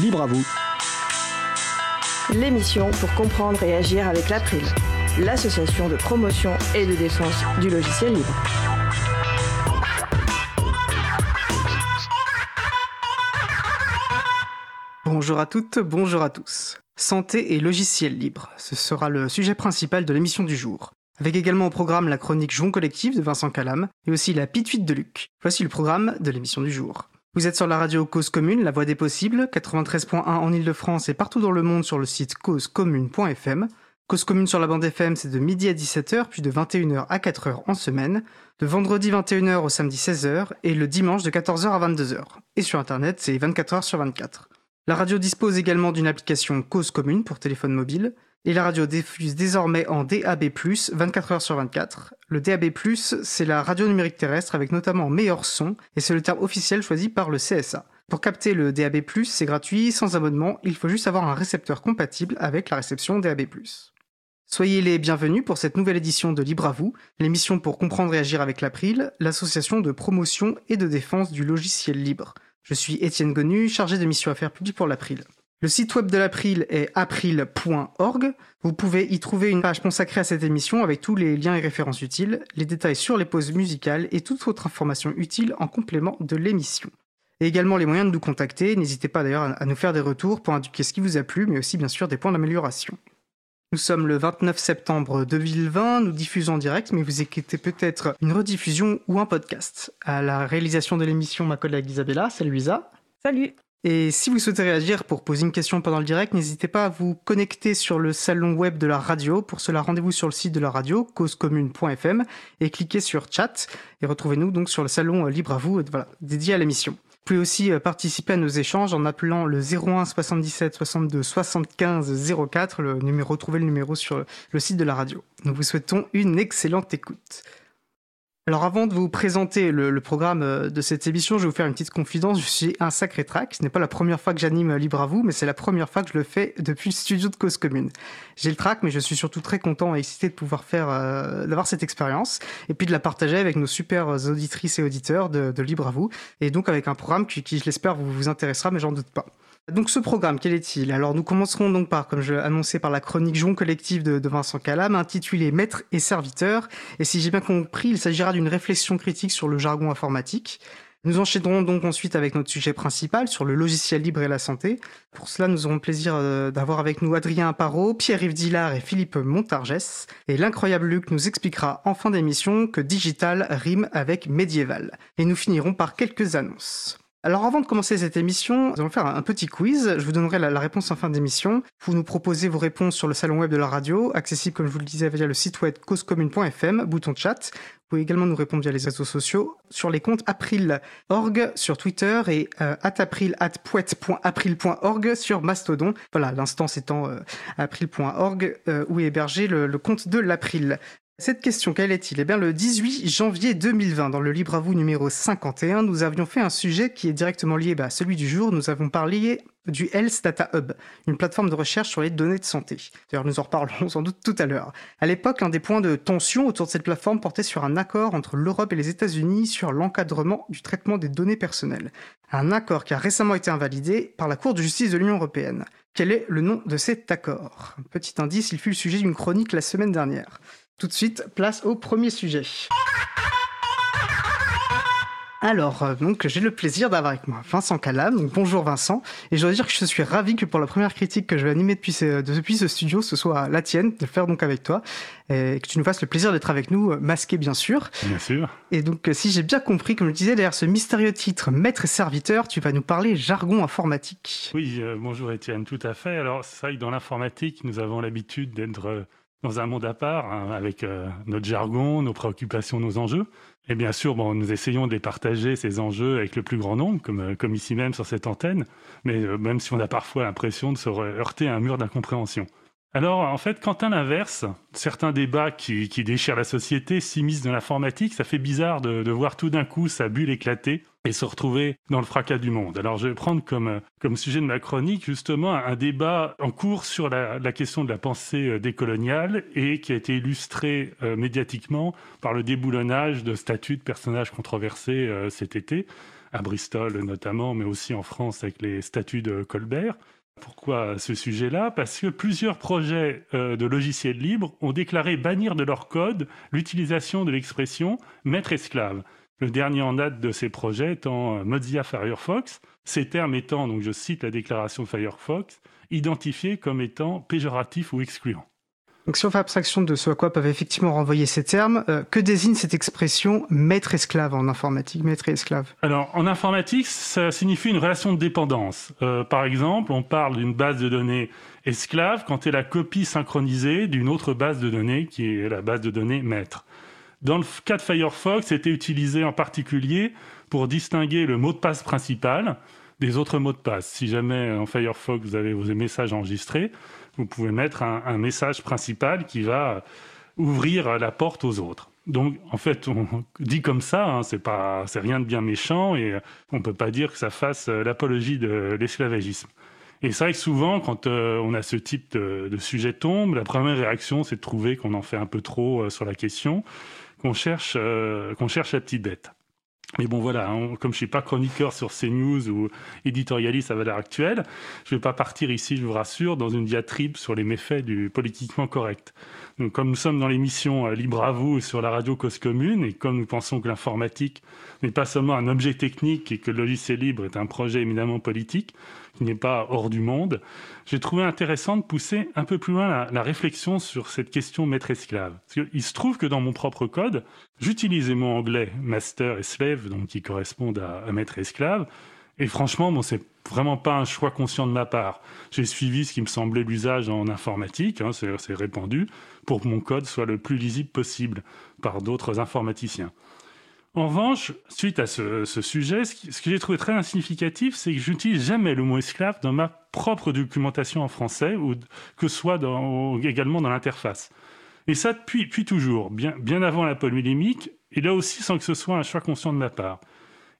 Libre à vous. L'émission pour comprendre et agir avec l'April, l'association de promotion et de défense du logiciel libre. Bonjour à toutes, bonjour à tous. Santé et logiciel libre, ce sera le sujet principal de l'émission du jour. Avec également au programme la chronique Jouon Collectif de Vincent Calam et aussi la pituite de Luc. Voici le programme de l'émission du jour. Vous êtes sur la radio Cause Commune, la voix des possibles, 93.1 en Ile-de-France et partout dans le monde sur le site causecommune.fm. Cause Commune sur la bande FM, c'est de midi à 17h, puis de 21h à 4h en semaine, de vendredi 21h au samedi 16h et le dimanche de 14h à 22h. Et sur Internet, c'est 24h sur 24. La radio dispose également d'une application Cause Commune pour téléphone mobile, et la radio diffuse désormais en DAB+, 24 heures sur 24. Le DAB+, c'est la radio numérique terrestre avec notamment meilleur son, et c'est le terme officiel choisi par le CSA. Pour capter le DAB+, c'est gratuit, sans abonnement, il faut juste avoir un récepteur compatible avec la réception DAB+. Soyez les bienvenus pour cette nouvelle édition de Libre à vous, l'émission pour comprendre et agir avec l'April, l'association de promotion et de défense du logiciel libre. Je suis Étienne Gonu, chargé de mission affaires publiques pour l'April. Le site web de l'April est april.org. Vous pouvez y trouver une page consacrée à cette émission avec tous les liens et références utiles, les détails sur les pauses musicales et toute autre information utile en complément de l'émission. Et également les moyens de nous contacter. N'hésitez pas d'ailleurs à nous faire des retours pour indiquer ce qui vous a plu, mais aussi bien sûr des points d'amélioration. Nous sommes le 29 septembre 2020, nous diffusons en direct, mais vous écoutez peut-être une rediffusion ou un podcast. À la réalisation de l'émission, ma collègue Isabella, salut Luisa. Salut. Et si vous souhaitez réagir pour poser une question pendant le direct, n'hésitez pas à vous connecter sur le salon web de la radio. Pour cela, rendez-vous sur le site de la radio, causecommune.fm, et cliquez sur chat. Et retrouvez-nous donc sur le salon libre à vous, voilà, dédié à l'émission. Vous pouvez aussi participer à nos échanges en appelant le 01 77 62 75 04, le numéro, retrouvez le numéro sur le site de la radio. Nous vous souhaitons une excellente écoute. Alors avant de vous présenter le, programme euh, de cette émission, je vais vous faire une petite confidence. Je suis un sacré track. Ce n'est pas la première fois que j'anime Libre à vous, mais c'est la première fois que je le fais depuis le studio de Cause Commune. J'ai le track, mais je suis surtout très content et excité de pouvoir faire, euh, d'avoir cette expérience et puis de la partager avec nos super auditrices et auditeurs de, Libre à vous. Et donc avec un programme qui, qui je l'espère, vous intéressera, mais j'en doute pas. Donc ce programme, quel est-il? Alors nous commencerons donc par, comme je annoncé, par la chronique Jon collective de, Vincent Calam, intitulée Maître et serviteur. Et si j'ai bien compris, il s'agira d'une réflexion critique sur le jargon informatique. Nous enchaînerons donc ensuite avec notre sujet principal sur le logiciel libre et la santé. Pour cela, nous aurons le plaisir euh, d'avoir avec nous Adrien Parot, Pierre-Yves Dillard et Philippe Montargès. Et l'incroyable Luc nous expliquera en fin d'émission que digital rime avec médiéval. Et nous finirons par quelques annonces. Alors avant de commencer cette émission, nous allons faire un petit quiz. Je vous donnerai la, réponse en fin d'émission. Vous nous proposez vos réponses sur le salon web de la radio, accessible comme je vous le disais via le site web causecommune.fm, bouton chat. Vous pouvez également nous répondre via les réseaux sociaux, sur les comptes april.org sur Twitter et euh, sur Mastodon. Voilà, l'instance étant euh, april.org euh, où est hébergé le compte de l'April. Cette question, quel est-il? Eh bien, le 18 janvier 2020, dans le Libre à vous numéro 51, nous avions fait un sujet qui est directement lié bah, à celui du jour. Nous avons parlé du Health Data Hub, une plateforme de recherche sur les données de santé. D'ailleurs, nous en reparlerons sans doute tout à l'heure. À l'époque, un des points de tension autour de cette plateforme portait sur un accord entre l'Europe et les États-Unis sur l'encadrement du traitement des données personnelles. Un accord qui a récemment été invalidé par la Cour de justice de l'Union européenne. Quel est le nom de cet accord? Petit indice, il fut le sujet d'une chronique la semaine dernière. Tout de suite, place au premier sujet. Alors, euh, donc, j'ai le plaisir d'avoir avec moi Vincent Calam. Donc, bonjour Vincent. Et je dois dire que je suis ravi que pour la première critique que je vais animer depuis ce, depuis ce studio, ce soit la tienne, de le faire donc avec toi. Et que tu nous fasses le plaisir d'être avec nous, euh, masqué bien sûr. Bien sûr. Et donc, euh, si j'ai bien compris, comme je disais, derrière ce mystérieux titre Maître et serviteur, tu vas nous parler jargon informatique. Oui, bonjour Étienne, tout à fait. Alors, c'est vrai que dans l'informatique, nous avons l'habitude d'être dans un monde à part, hein, avec euh, notre jargon, nos préoccupations, nos enjeux. Et bien sûr, bon, nous essayons de partager, ces enjeux, avec le plus grand nombre, comme, euh, ici même sur cette antenne, mais euh, même si on a parfois l'impression de se heurter à un mur d'incompréhension. Alors, en fait, à l'inverse, certains débats qui, déchirent la société s'immiscent dans l'informatique, ça fait bizarre de, voir tout d'un coup sa bulle éclater et se retrouver dans le fracas du monde. Alors je vais prendre comme, comme sujet de ma chronique justement un débat en cours sur la, question de la pensée euh, décoloniale et qui a été illustré euh, médiatiquement par le déboulonnage de statuts de personnages controversés euh, cet été. à Bristol notamment, mais aussi en France avec les statuts de Colbert. Pourquoi ce sujet-là? Parce que plusieurs projets euh, de logiciels libres ont déclaré bannir de leur code l'utilisation de l'expression maître-esclave. Le dernier en date de ces projets étant euh, Mozilla Firefox, ces termes étant, donc je cite la déclaration de Firefox, identifiés comme étant péjoratifs ou excluants. Donc si on fait abstraction de ce à quoi peuvent effectivement renvoyer ces termes, euh, que désigne cette expression maître-esclave en informatique, maître et esclave? Alors en informatique, ça signifie une relation de dépendance. Euh, par exemple, on parle d'une base de données esclave quand elle est la copie synchronisée d'une autre base de données qui est la base de données maître. Dans le cas de Firefox, c'était utilisé en particulier pour distinguer le mot de passe principal des autres mots de passe. Si jamais en Firefox vous avez vos messages enregistrés, vous pouvez mettre un, message principal qui va ouvrir la porte aux autres. Donc, en fait, on dit comme ça, hein, c'est pas, c'est rien de bien méchant et on peut pas dire que ça fasse euh, l'apologie de l'esclavagisme. Et c'est vrai que souvent, quand euh, on a ce type de, sujet tombe, la première réaction, c'est de trouver qu'on en fait un peu trop euh, sur la question, qu'on cherche, qu'on cherche la petite bête. Mais bon, voilà, hein, comme je suis pas chroniqueur sur CNews ou éditorialiste à valeur actuelle, je vais pas partir ici, je vous rassure, dans une diatribe sur les méfaits du politiquement correct. Donc, comme nous sommes dans l'émission euh, Libre à vous sur la radio Cause Commune, et comme nous pensons que l'informatique n'est pas seulement un objet technique et que le logiciel libre est un projet éminemment politique, qui n'est pas hors du monde, j'ai trouvé intéressant de pousser un peu plus loin la, réflexion sur cette question maître-esclave. Il se trouve que dans mon propre code, j'utilise les mots anglais master et slave, donc qui correspondent à, maître-esclave, et franchement, bon, c'est vraiment pas un choix conscient de ma part. J'ai suivi ce qui me semblait l'usage en informatique, hein, c'est répandu, pour que mon code soit le plus lisible possible par d'autres informaticiens. En revanche, suite à ce, sujet, ce, que j'ai trouvé très insignificatif, c'est que j'utilise jamais le mot esclave dans ma propre documentation en français, ou que ce soit également dans l'interface. Et ça depuis, toujours, bien, bien avant la polylémique, et là aussi sans que ce soit un choix conscient de ma part.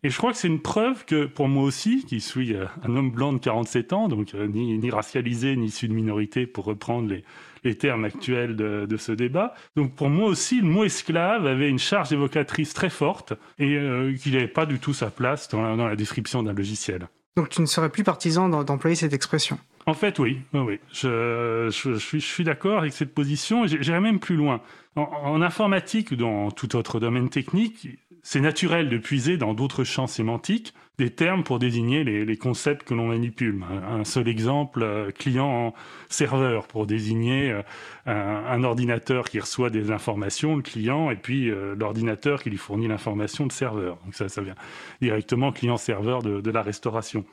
Et je crois que c'est une preuve que, pour moi aussi, qui suis euh, un homme blanc de 47 ans, donc euh, ni, ni racialisé, ni issu de minorité, pour reprendre les, les termes actuels de, ce débat. Donc pour moi aussi, le mot esclave avait une charge évocatrice très forte et euh, qu'il n'avait pas du tout sa place dans la, description d'un logiciel. Donc tu ne serais plus partisan d'employer cette expression? En fait, oui. oui, Je, suis, je suis d'accord avec cette position. J'irai même plus loin. En, en informatique ou dans tout autre domaine technique, c'est naturel de puiser dans d'autres champs sémantiques des termes pour désigner les, concepts que l'on manipule. Un seul exemple, euh, client-serveur, pour désigner euh, un, ordinateur qui reçoit des informations, le client, et puis euh, l'ordinateur qui lui fournit l'information, le serveur. Donc ça, ça vient directement client-serveur de, la restauration.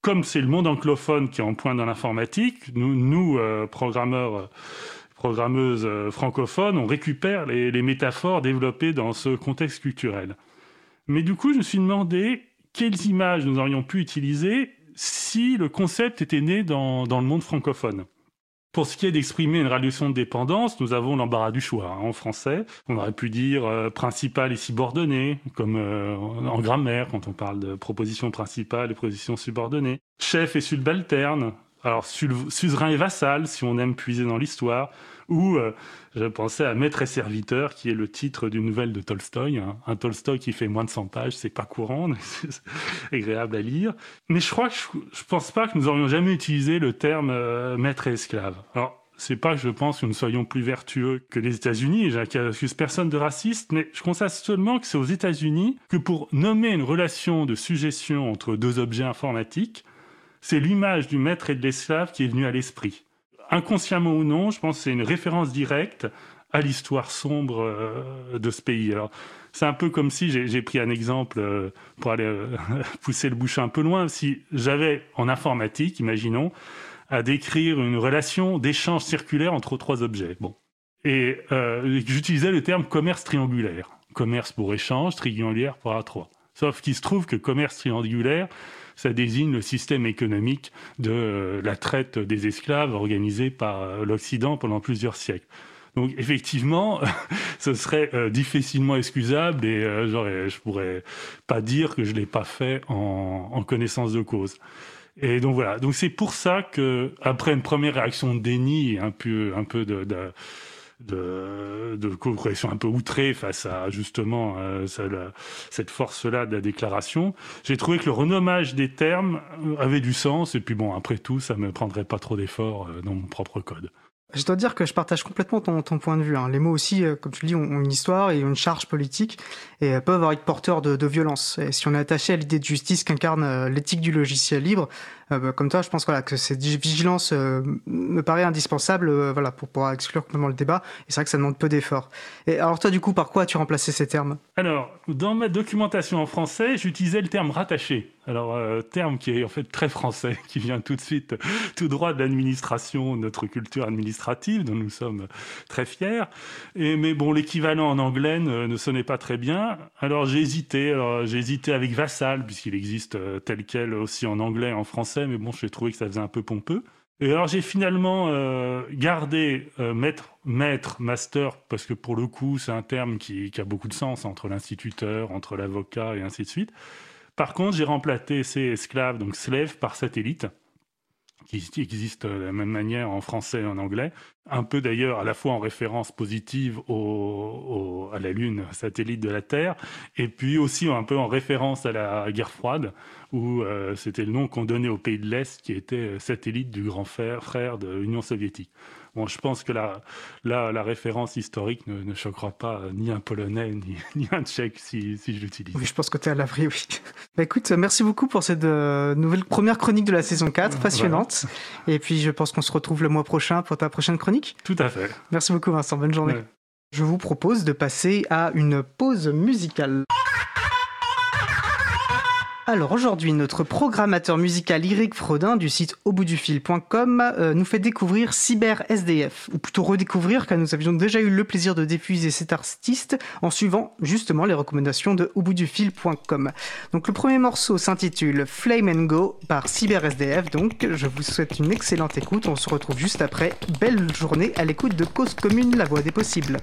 Comme c'est le monde anglophone qui est en point dans l'informatique, nous, nous programmeurs programmeuses francophones, on récupère les, métaphores développées dans ce contexte culturel. Mais du coup, je me suis demandé quelles images nous aurions pu utiliser si le concept était né dans, le monde francophone. Pour ce qui est d'exprimer une relation de dépendance, nous avons l'embarras du choix. Hein, en français, on aurait pu dire euh, principal et subordonné, comme euh, en grammaire quand on parle de proposition principale et proposition subordonnée. Chef et subalterne, alors suzerain et vassal, si on aime puiser dans l'histoire ou euh, je pensais à Maître et serviteur, qui est le titre d'une nouvelle de Tolstoï. Hein. Un Tolstoï qui fait moins de 100 pages, c'est pas courant, c'est agréable à lire. Mais je crois que je, pense pas que nous aurions jamais utilisé le terme euh, maître et esclave. Alors, c'est pas que je pense que nous soyons plus vertueux que les États-Unis, j'accuse personne de raciste, mais je constate seulement que c'est aux États-Unis que pour nommer une relation de suggestion entre deux objets informatiques, c'est l'image du maître et de l'esclave qui est venue à l'esprit inconsciemment ou non, je pense que c'est une référence directe à l'histoire sombre euh, de ce pays. Alors, c'est un peu comme si j'ai pris un exemple euh, pour aller euh, pousser le bouchon un peu loin. Si j'avais en informatique, imaginons, à décrire une relation d'échange circulaire entre trois objets. Bon. Et j'utilisais le terme commerce triangulaire. Commerce pour échange, triangulaire pour A3. Sauf qu'il se trouve que commerce triangulaire, ça désigne le système économique de euh, la traite des esclaves organisée par euh, l'Occident pendant plusieurs siècles. Donc effectivement, ce serait euh, difficilement excusable et je je pourrais pas dire que je l'ai pas fait en, connaissance de cause. Et donc voilà. Donc c'est pour ça que après une première réaction de déni, un peu, un peu de, de, de correction un peu outrée face à justement euh, cette force-là de la déclaration. J'ai trouvé que le renommage des termes avait du sens, et puis bon, après tout, ça me prendrait pas trop d'efforts euh, dans mon propre code. Je dois dire que je partage complètement ton, ton point de vue. Hein. Les mots aussi, euh, comme tu le dis, ont, une histoire et une charge politique et peuvent avoir être porteurs de, de violence. Et si on est attaché à l'idée de justice qu'incarne l'éthique du logiciel libre, euh, bah, comme toi, je pense voilà, que cette vigilance euh, me paraît indispensable euh, voilà, pour pouvoir exclure complètement le débat. Et c'est vrai que ça demande peu d'efforts. Et alors toi, du coup, par quoi as-tu remplacé ces termes? Alors, dans ma documentation en français, j'utilisais le terme rattaché. Alors, terme qui est en fait très français, qui vient tout de suite, tout droit de l'administration, notre culture administrative, dont nous sommes très fiers. Et, mais bon, l'équivalent en anglais ne, sonnait pas très bien. Alors, j'ai hésité. J'ai hésité avec vassal, puisqu'il existe tel quel aussi en anglais, en français mais bon, j'ai trouvé que ça faisait un peu pompeux. Et alors j'ai finalement euh, gardé euh, maître, maître, master, parce que pour le coup c'est un terme qui, a beaucoup de sens entre l'instituteur, entre l'avocat et ainsi de suite. Par contre j'ai remplacé ces esclaves, donc slave, par satellite qui existe de la même manière en français et en anglais, un peu d'ailleurs à la fois en référence positive au, à la Lune, satellite de la Terre, et puis aussi un peu en référence à la guerre froide, où euh, c'était le nom qu'on donnait au pays de l'Est, qui était euh, satellite du grand frère, frère de l'Union soviétique. Bon, je pense que la, la, la référence historique ne, ne, choquera pas ni un Polonais ni, ni un Tchèque si, si je l'utilise. Oui, je pense que tu es à l'abri, oui. Bah, écoute, merci beaucoup pour cette euh, nouvelle première chronique de la saison 4, passionnante. Et puis, je pense qu'on se retrouve le mois prochain pour ta prochaine chronique. Tout à fait. Merci beaucoup, Vincent. Bonne journée. Je vous propose de passer à une pause musicale. Alors aujourd'hui, notre programmateur musical Eric Frodin du site auboutdufil.com euh, nous fait découvrir Cyber SDF, ou plutôt redécouvrir car nous avions déjà eu le plaisir de diffuser cet artiste en suivant justement les recommandations de auboutdufil.com. Donc le premier morceau s'intitule Flame and Go par Cyber SDF, donc je vous souhaite une excellente écoute, on se retrouve juste après. Belle journée à l'écoute de Cause Commune, la voix des possibles.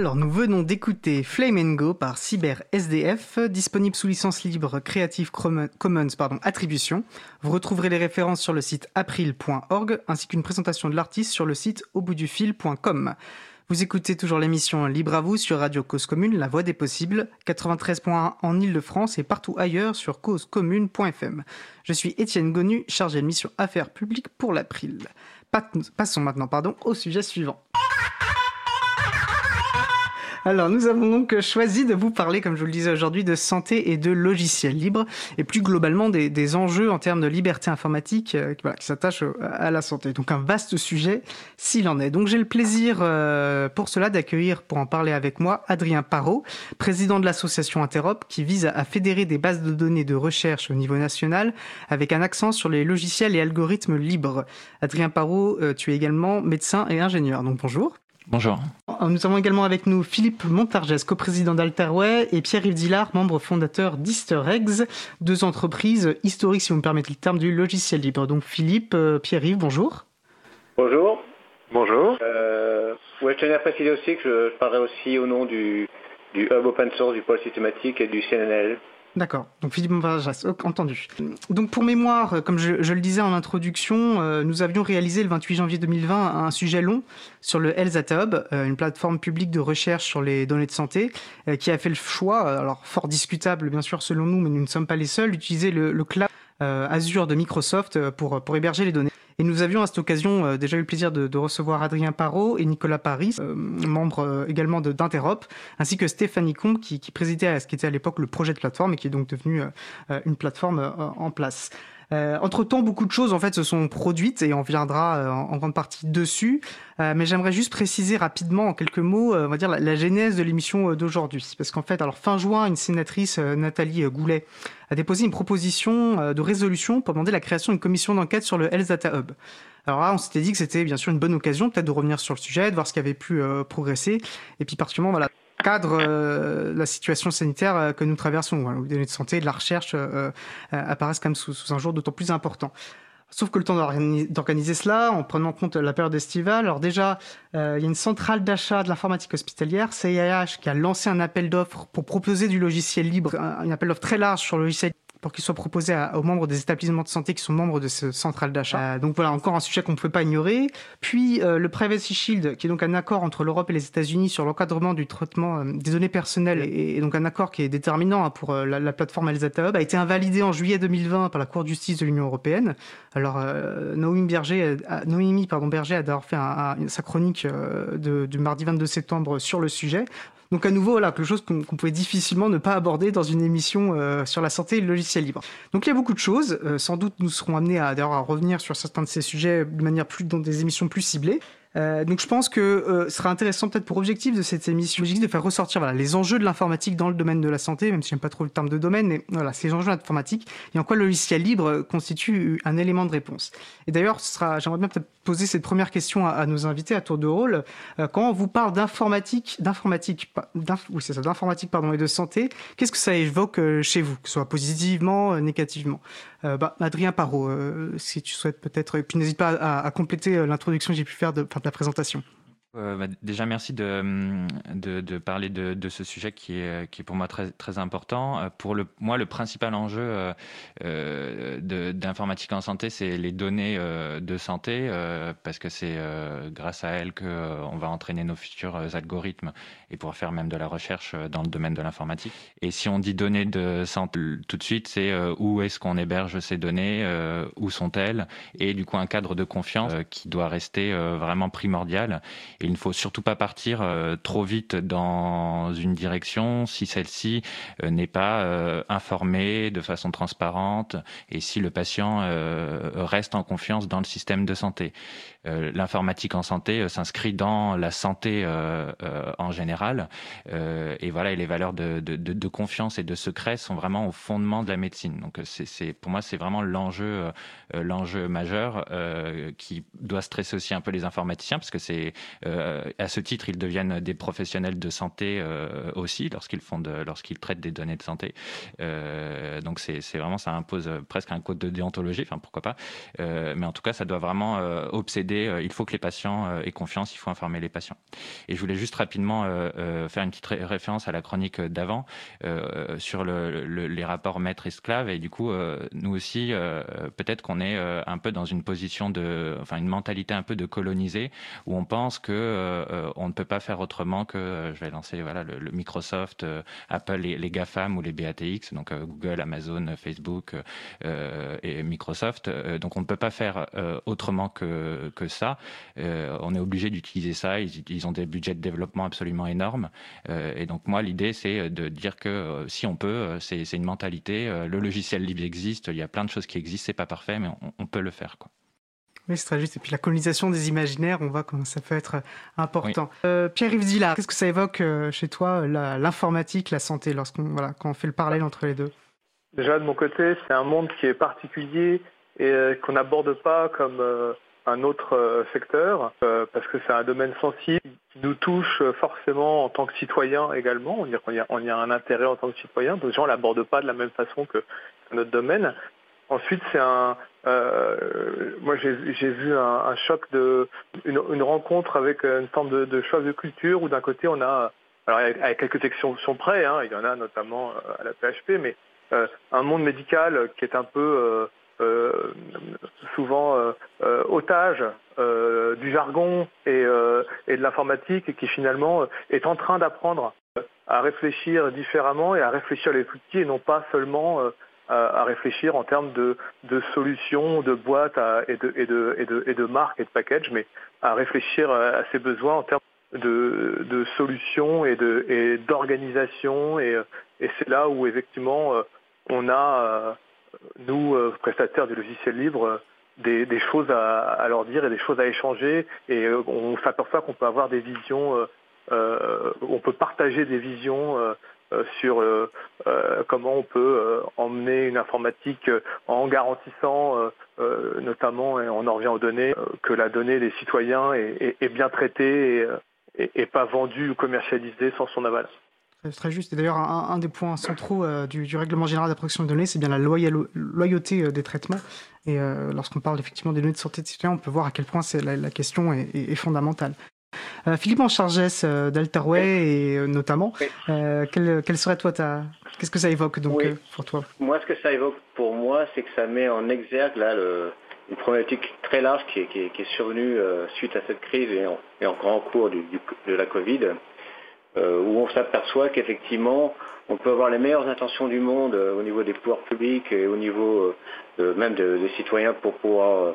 Alors, nous venons d'écouter Flame Go par Cyber SDF, disponible sous licence libre Creative Commons attribution. Vous retrouverez les références sur le site april.org ainsi qu'une présentation de l'artiste sur le site auboutdufil.com. Vous écoutez toujours l'émission Libre à vous sur Radio Cause Commune, la voix des possibles, 93.1 en Ile-de-France et partout ailleurs sur causecommune.fm. Je suis Étienne Gonu, chargé de mission Affaires publiques pour l'April. Passons maintenant pardon, au sujet suivant. Alors, nous avons donc choisi de vous parler, comme je vous le disais aujourd'hui, de santé et de logiciels libres, et plus globalement des, enjeux en termes de liberté informatique euh, qui s'attachent à la santé. Donc un vaste sujet, s'il en est. Donc j'ai le plaisir euh, pour cela d'accueillir, pour en parler avec moi, Adrien Parot, président de l'association Interop, qui vise à, fédérer des bases de données de recherche au niveau national, avec un accent sur les logiciels et algorithmes libres. Adrien Parot, euh, tu es également médecin et ingénieur, donc bonjour. Bonjour. Nous avons également avec nous Philippe Montargès, coprésident d'Alterway, et Pierre-Yves Dillard, membre fondateur d'Easter Eggs, deux entreprises historiques, si vous me permettez le terme, du logiciel libre. Donc Philippe, euh, Pierre-Yves, bonjour. Bonjour. Bonjour. Euh, je tenais à préciser aussi que je parlerai aussi au nom du, du Hub Open Source, du pôle systématique et du CNNL. D'accord. Donc Philippe Montargès, entendu. Donc pour mémoire, comme je, le disais en introduction, euh, nous avions réalisé le 28 janvier 2020 un sujet long sur le Health Data Hub, euh, une plateforme publique de recherche sur les données de santé, euh, qui a fait le choix, alors fort discutable bien sûr selon nous, mais nous ne sommes pas les seuls, d'utiliser le, le cloud Azure de Microsoft pour, pour héberger les données. Et nous avions à cette occasion euh, déjà eu le plaisir de, recevoir Adrien Parot et Nicolas Paris, euh, membres euh, également d'Interop, ainsi que Stéphanie Combe, qui, qui présidait à ce qui était à l'époque le projet de plateforme et qui est donc devenu une plateforme en place. Euh, entre-temps, beaucoup de choses en fait se sont produites et on viendra euh, en, grande partie dessus. Euh, mais j'aimerais juste préciser rapidement en quelques mots, on va dire la, genèse de l'émission d'aujourd'hui, parce qu'en fait, alors fin juin, une sénatrice Nathalie Goulet a déposé une proposition de résolution pour demander la création d'une commission d'enquête sur le Health Data Hub. Alors là, on s'était dit que c'était bien sûr une bonne occasion peut-être de revenir sur le sujet, de voir ce qui avait pu progresser, et puis particulièrement voilà cadre euh, la situation sanitaire euh, que nous traversons, les données de santé et de la recherche euh, apparaissent comme sous, sous un jour d'autant plus important. Sauf que le temps d'organiser cela, en prenant en compte la période estivale, alors déjà, il y a une centrale d'achat de l'informatique hospitalière, CIH, qui a lancé un appel d'offres pour proposer du logiciel libre, un, appel d'offres très large sur le logiciel pour qu'il soit proposé aux membres des établissements de santé qui sont membres de ce centrale d'achat. Euh, donc voilà, encore un sujet qu'on ne pouvait pas ignorer. Puis euh, le Privacy Shield, qui est donc un accord entre l'Europe et les États-Unis sur l'encadrement du traitement euh, des données personnelles, et, donc un accord qui est déterminant hein, pour la, plateforme Elzata Hub, a été invalidé en juillet 2020 par la Cour de justice de l'Union européenne. Alors Noémie, Berger, Noémie pardon, Berger a d'ailleurs fait sa chronique de, du mardi 22 septembre sur le sujet. Donc à nouveau, voilà, quelque chose qu'on pouvait difficilement ne pas aborder dans une émission euh, sur la santé et le logiciel libre. Donc il y a beaucoup de choses. Euh, sans doute, nous serons amenés à, à revenir sur certains de ces sujets de manière plus dans des émissions plus ciblées. Euh, donc je pense que euh, ce sera intéressant peut-être pour objectif de cette émission de faire ressortir voilà, les enjeux de l'informatique dans le domaine de la santé, même si j'aime pas trop le terme de domaine, mais voilà, ces enjeux informatiques et en quoi le logiciel libre constitue un élément de réponse. Et d'ailleurs, j'aimerais bien peut-être poser cette première question à, nos invités à tour de rôle. Euh, quand on vous parle d'informatique, d'informatique, oui c'est ça, d'informatique pardon et de santé, qu'est-ce que ça évoque chez vous, que ce soit positivement, négativement? Bah, Adrien Parot, si tu souhaites peut-être, et puis n'hésite pas à, à compléter l'introduction que j'ai pu faire de, la présentation. Euh, bah, déjà, merci de, de, de parler de, de, ce sujet qui est, qui est pour moi très, très important. Euh, pour le, moi, le principal enjeu euh, euh d'informatique en santé, c'est les données de santé, parce que c'est grâce à elles qu'on va entraîner nos futurs algorithmes et pouvoir faire même de la recherche dans le domaine de l'informatique. Et si on dit données de santé tout de suite, c'est où est-ce qu'on héberge ces données, où sont-elles, et du coup un cadre de confiance qui doit rester vraiment primordial il ne faut surtout pas partir euh, trop vite dans une direction si celle-ci euh, n'est pas euh, informée de façon transparente et si le patient reste en confiance dans le système de santé. L'informatique en santé s'inscrit dans la santé en général et voilà et les valeurs de, confiance et de secret sont vraiment au fondement de la médecine. Donc c'est pour moi c'est vraiment l'enjeu l'enjeu majeur qui doit stresser aussi un peu les informaticiens parce que c'est à ce titre, ils deviennent des professionnels de santé aussi lorsqu'ils font lorsqu'ils traitent des données de santé. donc c'est vraiment ça impose presque un code de déontologie. Enfin pourquoi pas. mais en tout cas, ça doit vraiment obséder. Il faut que les patients aient confiance. Il faut informer les patients. Et je voulais juste rapidement faire une petite référence à la chronique d'avant sur le, les rapports maître-esclave. Et du coup, nous aussi, peut-être qu'on est un peu dans une position de, enfin une mentalité un peu de colonisé, où on pense que euh, on ne peut pas faire autrement que, euh, je vais lancer voilà le, Microsoft, euh, Apple, les, les, GAFAM ou les BATX, donc Google, Amazon, Facebook et Microsoft. donc on ne peut pas faire autrement que que ça. on est obligé d'utiliser ça. Ils, ils, ont des budgets de développement absolument énormes. et donc moi, l'idée c'est de dire que si on peut, c'est une mentalité. le logiciel libre existe. Il y a plein de choses qui existent. C'est pas parfait, mais on, on peut le faire. Quoi. Oui, c'est très juste. Et puis la colonisation des imaginaires, on voit comment ça peut être important. Euh, Pierre-Yves Dillard, qu'est-ce que ça évoque euh, chez toi, l'informatique, la, santé, lorsqu'on voilà, quand on fait le parallèle entre les deux? Déjà, de mon côté, c'est un monde qui est particulier et euh, qu'on n'aborde pas comme un autre secteur, parce que c'est un domaine sensible qui nous touche forcément en tant que citoyen également. On, y a, on y a un intérêt en tant que citoyen. Donc, gens ne l'aborde pas de la même façon que notre domaine. Ensuite, c'est un. Euh, moi, j'ai vu un, choc de une, une, rencontre avec une forme de, de de culture où d'un côté on a, alors avec quelques exceptions près, hein, il y en a notamment euh, à la PHP, mais euh, un monde médical qui est un peu euh, euh souvent euh, otage du jargon et, de l'informatique qui finalement est en train d'apprendre à réfléchir différemment et à réfléchir les outils et non pas seulement à, réfléchir en termes de, solutions, de boîtes et, de, marques et de packages, mais à réfléchir à, ses besoins en termes de, solutions et d'organisation. Et, et c'est là où effectivement euh, on a euh, nous euh, prestataires du logiciel libre des, des choses à, à, leur dire et des choses à échanger et on s'aperçoit qu'on peut avoir des visions euh, on peut partager des visions euh, sur euh, euh, comment on peut emmener une informatique en garantissant notamment, et on en revient aux données, que la donnée des citoyens est, est, bien traitée et, et, pas vendue ou commercialisée sans son aval. C'est très juste. Et d'ailleurs, un, un, des points centraux du, du, règlement général de la protection des données, c'est bien la loyauté des traitements. Et lorsqu'on parle effectivement des données de santé des citoyens, on peut voir à quel point la, la, question est, est, est fondamentale. Euh, Philippe Anchargès euh, d'Alterway et euh, notamment, quelle, serait toi ta... Qu'est-ce que ça évoque donc pour toi? Moi, ce que ça évoque pour moi, c'est que ça met en exergue là le, une problématique très large qui est, qui est, survenue suite à cette crise et, encore en cours du, de la Covid, où on s'aperçoit qu'effectivement, on peut avoir les meilleures intentions du monde au niveau des pouvoirs publics et au niveau même des citoyens pour pouvoir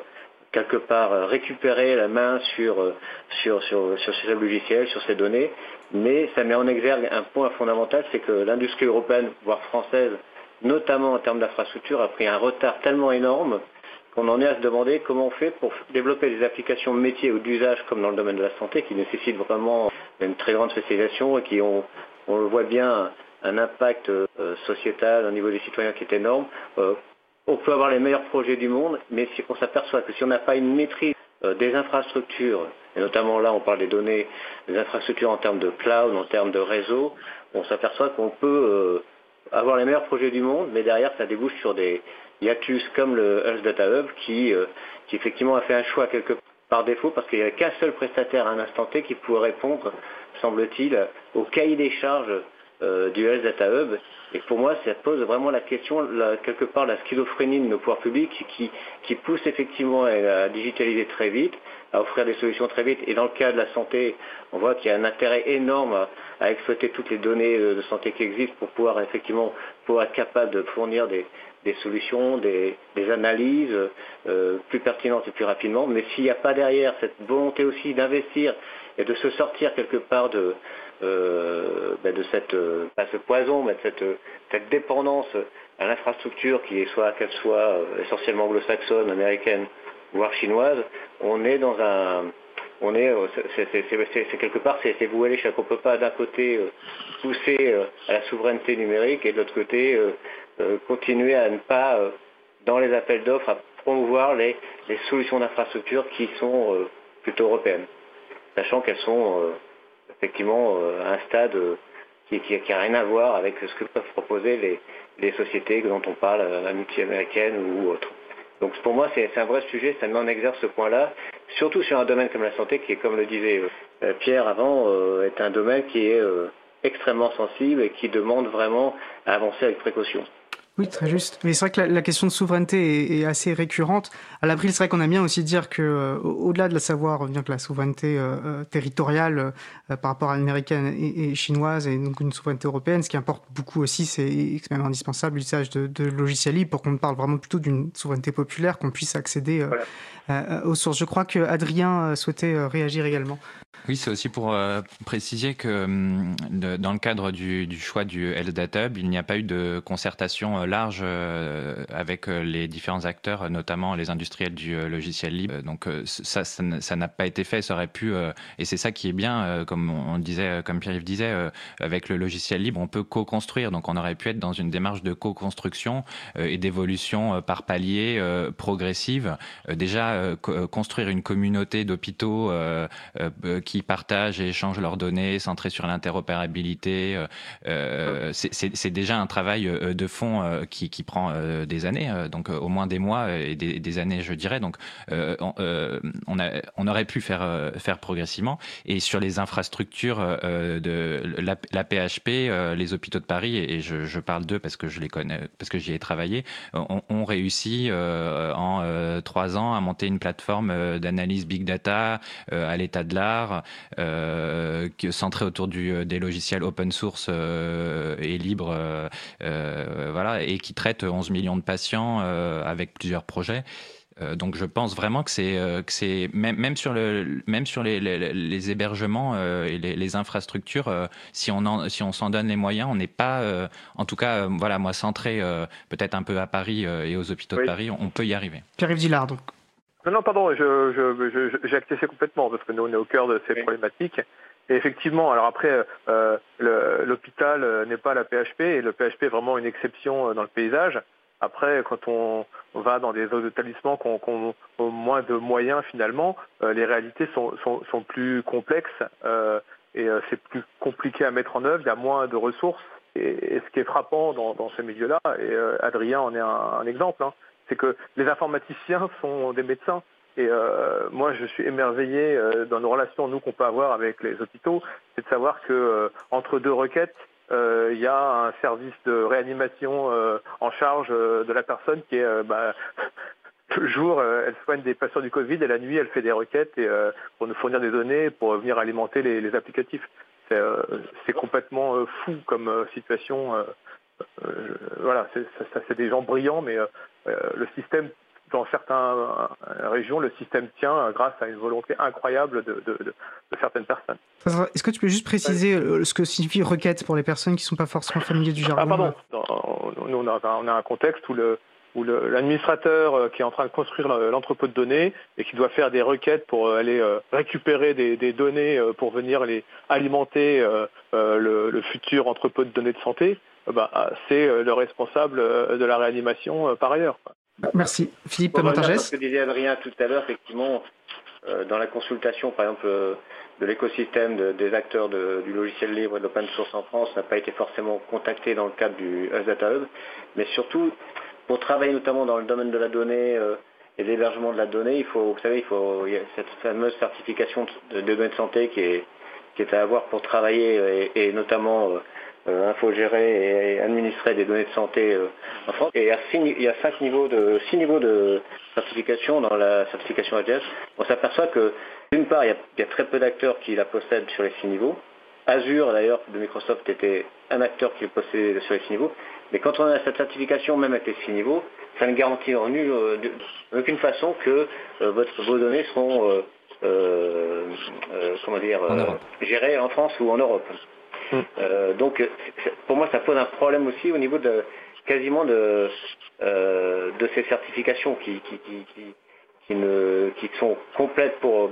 quelque part euh, récupérer la main sur, euh, sur, sur, sur ces logiciels, sur ces données, mais ça met en exergue un point fondamental, c'est que l'industrie européenne, voire française, notamment en termes d'infrastructure, a pris un retard tellement énorme qu'on en est à se demander comment on fait pour développer des applications métiers ou d'usage comme dans le domaine de la santé qui nécessitent vraiment une très grande spécialisation et qui ont, on le voit bien, un impact euh, sociétal au niveau des citoyens qui est énorme. On peut avoir les meilleurs projets du monde, mais si on s'aperçoit que si on n'a pas une maîtrise euh, des infrastructures, et notamment là on parle des données, des infrastructures en termes de cloud, en termes de réseau, on s'aperçoit qu'on peut euh, avoir les meilleurs projets du monde, mais derrière ça débouche sur des hiatus comme le Health Data Hub qui, euh, qui effectivement a fait un choix quelque par défaut parce qu'il n'y avait qu'un seul prestataire à un instant T qui pouvait répondre, semble-t-il, au cahier des charges du Health Data Hub et pour moi, ça pose vraiment la question, quelque part, la schizophrénie de nos pouvoirs publics qui, qui pousse effectivement à, digitaliser très vite, à offrir des solutions très vite. Et dans le cas de la santé, on voit qu'il y a un intérêt énorme à, exploiter toutes les données de santé qui existent pour pouvoir effectivement pour être capable de fournir des, solutions, des, analyses euh, plus pertinentes et plus rapidement. Mais s'il n'y a pas derrière cette volonté aussi d'investir et de se sortir quelque part de, euh, ben de cette, euh, pas ce poison, mais de cette, cette dépendance à l'infrastructure, qu'elle soit essentiellement anglo-saxonne, américaine, voire chinoise, on est dans un, on est, c'est quelque part, c'est voué à l'échec. On ne peut pas d'un côté pousser à la souveraineté numérique et de l'autre côté continuer à ne pas, dans les appels d'offres, à promouvoir les, solutions d'infrastructure qui sont plutôt européennes. sachant qu'elles sont effectivement à un stade qui n'a rien à voir avec ce que peuvent proposer les, sociétés dont on parle, la américaine ou autre. Donc pour moi, c'est un vrai sujet, ça met en exergue ce point-là, surtout sur un domaine comme la santé, qui est, comme le disait euh, Pierre avant, euh, est un domaine qui est euh, extrêmement sensible et qui demande vraiment à avancer avec précaution. Oui, très juste. Mais c'est vrai que la, question de souveraineté est, assez récurrente. À l'April, c'est vrai qu'on aime bien aussi dire que, euh, au-delà de la savoir, bien que la souveraineté euh, euh, territoriale par rapport à l'américaine et, chinoise et donc une souveraineté européenne, ce qui importe beaucoup aussi, c'est même indispensable l'usage de, de, logiciels libres pour qu'on parle vraiment plutôt d'une souveraineté populaire, qu'on puisse accéder aux sources. Je crois que Adrien souhaitait réagir également. Oui, c'est aussi pour préciser que hum, dans le cadre du, choix du Health Data Hub, il n'y a pas eu de concertation large euh, avec euh, les différents acteurs, notamment les industriels du euh, logiciel libre. Donc ça, ça n'a pas été fait, ça aurait pu, et c'est ça qui est bien, comme on disait, comme Pierre-Yves disait, avec le logiciel libre, on peut co-construire. Donc on aurait pu être dans une démarche de co-construction et d'évolution par palier progressive. Déjà construire une communauté d'hôpitaux qui partagent et échangent leurs données, centrées sur l'interopérabilité, c'est déjà un travail de fond euh, qui, prend euh, des années, euh, donc au moins des mois et des, années, je dirais. Donc, on, on, aurait pu faire, faire progressivement. Et sur les infrastructures de la, PHP, les hôpitaux de Paris, et, je, parle d'eux parce que je les connais, parce que j'y ai travaillé, ont, réussi en trois ans à monter une plateforme d'analyse big data à l'état de l'art, centrée autour du, des logiciels open source et libres, voilà, et qui traite 11 millions de patients euh, avec plusieurs projets. Euh, donc je pense vraiment que c'est euh, que c'est même, même sur le même sur les, les, hébergements et les, infrastructures si on en, si on s'en donne les moyens on n'est pas en tout cas voilà moi centré peut-être un peu à Paris et aux hôpitaux de Paris on, peut y arriver. Pierre-Yves Dillard donc. Non non pardon je, j'ai accessé complètement parce que nous on est au cœur de ces problématiques et effectivement, alors après, euh, l'hôpital euh, n'est pas la PHP et le PHP est vraiment une exception euh, dans le paysage. Après, quand on, va dans des autres établissements qui ont, moins de moyens finalement, les réalités sont, sont, plus complexes et c'est plus compliqué à mettre en œuvre, il y a moins de ressources. Et, ce qui est frappant dans, dans ces milieux-là, et Adrien en est un, exemple, hein, c'est que les informaticiens sont des médecins. Et euh, moi, je suis émerveillé euh, dans nos relations, nous, qu'on peut avoir avec les hôpitaux, c'est de savoir que euh, entre deux requêtes, il y a un service de réanimation en charge de la personne qui est bah, le jour, elle soigne des patients du Covid et la nuit, elle fait des requêtes et, pour nous fournir des données pour venir alimenter les, les applicatifs. C'est complètement fou comme situation. Voilà, c'est des gens brillants, mais le système dans certaines euh, régions, le système tient grâce à une volonté incroyable de, certaines personnes. Est-ce que tu peux juste préciser euh, ce que signifie requête pour les personnes qui ne sont pas forcément familiers du jargon? Ah pardon, nous on a, un contexte où le, où l'administrateur euh, qui est en train de construire l'entrepôt de données et qui doit faire des requêtes pour aller récupérer des, données pour venir les alimenter le, futur entrepôt de données de santé, bah, c'est le responsable de la réanimation par ailleurs. Merci. Philippe Montargès Ce que disait Adrien tout à l'heure, effectivement, euh, dans la consultation, par exemple, euh, de l'écosystème des acteurs du logiciel libre et de l'open source en France n'a pas été forcément contacté dans le cadre du Data Hub, mais surtout, pour travailler notamment dans le domaine de la donnée euh, et l'hébergement de la donnée, il faut, vous savez, il faut il y a cette fameuse certification de, données de santé qui est, qui est à avoir pour travailler et, et notamment euh, infogérer et administrer des données de santé euh, en France. Et il y a, cinq niveaux de, six niveaux de certification dans la certification AGS. On s'aperçoit que d'une part, il y, a, très peu d'acteurs qui la possèdent sur les six niveaux. Azure, d'ailleurs, de Microsoft était un acteur qui le possédait sur les six niveaux. Mais quand on a cette certification, même avec les six niveaux, ça ne garantit en nul, euh, aucune façon que votre, vos données seront comment dire, gérées en France ou en Europe. Mm. Euh, donc, pour moi, ça pose un problème aussi au niveau de quasiment de, euh, ces certifications qui, sont complètes pour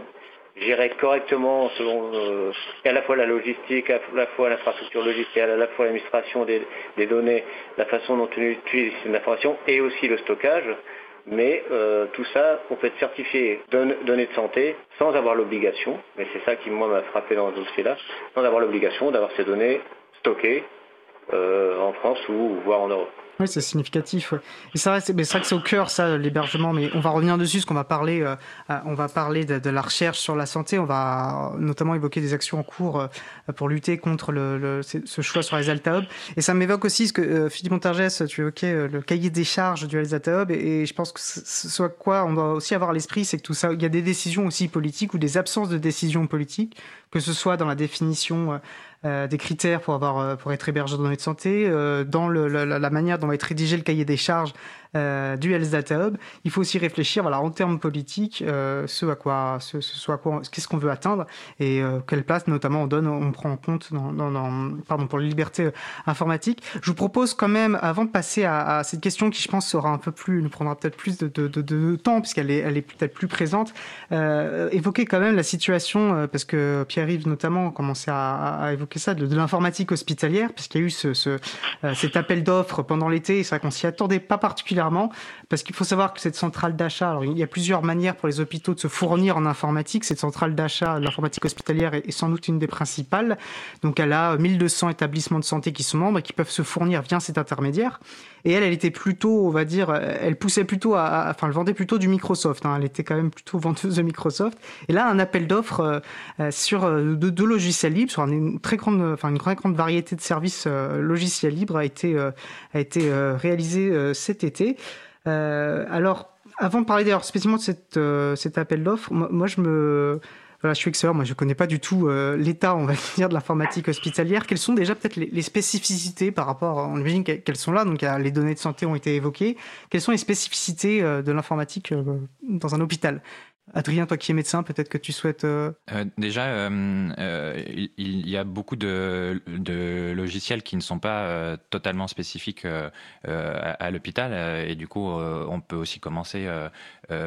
gérer correctement selon euh, à la fois la logistique, à la fois l'infrastructure logicielle, à la fois l'administration des, des, données, la façon dont on utilise ces informations et aussi le stockage. Mais euh, tout ça, on peut être certifié données de santé sans avoir l'obligation, mais c'est ça qui moi m'a frappé dans ce dossier-là, sans avoir l'obligation d'avoir ces données stockées euh, en France ou voire en Europe. Oui, c'est significatif. Et c'est vrai, que c'est au cœur, ça, l'hébergement. Mais on va revenir dessus, parce qu'on va parler, euh, euh, on va parler de, la recherche sur la santé. On va notamment évoquer des actions en cours euh, pour lutter contre le, ce choix sur les Alta. Et ça m'évoque aussi ce que Philippe Montargès, tu évoquais le cahier des charges du Alta. Et, je pense que ce soit quoi on doit aussi avoir l'esprit, c'est que tout ça, il y a des décisions aussi politiques ou des absences de décisions politiques, que ce soit dans la définition euh, des critères pour avoir euh, pour être hébergeur de données de santé, euh, dans le, la, la, manière dont va être rédigé le cahier des charges euh, du Health Data Hub, il faut aussi réfléchir, voilà, en termes politiques, euh, ce à quoi, ce, ce à quoi, qu'est-ce qu'on veut atteindre et euh, quelle place, notamment, on donne, on prend en compte dans, dans, dans, pardon, pour les libertés informatiques. Je vous propose quand même, avant de passer à, à cette question qui, je pense, sera un peu plus, nous prendra peut-être plus de, de, de, de, temps puisqu'elle est, elle est peut-être plus présente, euh, évoquer quand même la situation, euh, parce que Pierre-Yves notamment commençait à, à, évoquer ça, de, de l'informatique hospitalière, puisqu'il y a eu ce, ce cet appel d'offres pendant l'été, c'est vrai qu'on s'y attendait pas particulièrement parce qu'il faut savoir que cette centrale d'achat, alors il y a plusieurs manières pour les hôpitaux de se fournir en informatique. Cette centrale d'achat, l'informatique hospitalière est, sans doute une des principales. Donc elle a 1200 établissements de santé qui sont membres et qui peuvent se fournir via cet intermédiaire. Et elle, elle était plutôt, on va dire, elle poussait plutôt à, enfin, elle vendait plutôt du Microsoft. Hein. Elle était quand même plutôt vendeuse de Microsoft. Et là, un appel d'offres euh, sur euh, de, logiciels libres, sur une très grande, enfin une grande variété de services euh, logiciels libres a été a été réalisé cet été. alors, avant de parler d'ailleurs spécifiquement de cette, cet appel d'offres, moi, je me voilà, je suis excellent. Moi, je connais pas du tout euh, l'état, on va dire, de l'informatique hospitalière. Quelles sont déjà peut-être les, les, spécificités par rapport, on imagine qu'elles sont là, donc les données de santé ont été évoquées. Quelles sont les spécificités euh, de l'informatique euh, dans un hôpital? Adrien, toi qui es médecin, peut-être que tu souhaites... Euh... Euh, déjà, euh, il y a beaucoup de, logiciels qui ne sont pas totalement spécifiques à, l'hôpital et du coup, on peut aussi commencer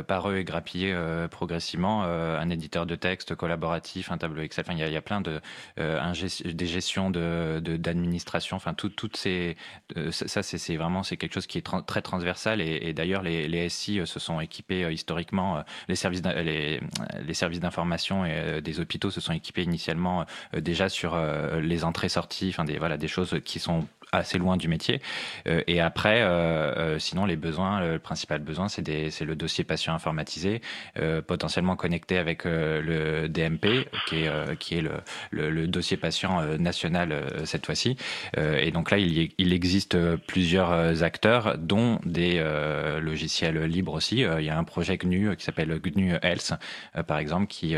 par eux et grappiller progressivement un éditeur de texte collaboratif, un tableau Excel. Enfin, il y a, plein de des gestions de d'administration. Enfin, tout, toutes ces ça, c'est vraiment quelque chose qui est très transversal et, d'ailleurs les, les SI se sont équipés historiquement les services les, les services d'information et euh, des hôpitaux se sont équipés initialement euh, déjà sur euh, les entrées-sorties, enfin des voilà des choses qui sont assez loin du métier. Euh, et après, euh, euh, sinon, les besoins, le principal besoin, c'est le dossier patient informatisé, potentiellement connecté avec le DMP, qui est, qui est le, le, le dossier patient national cette fois-ci. et donc là, il, y, il existe plusieurs acteurs, dont des logiciels libres aussi. il y a un projet GNU qui s'appelle GNU Health, par exemple, qui,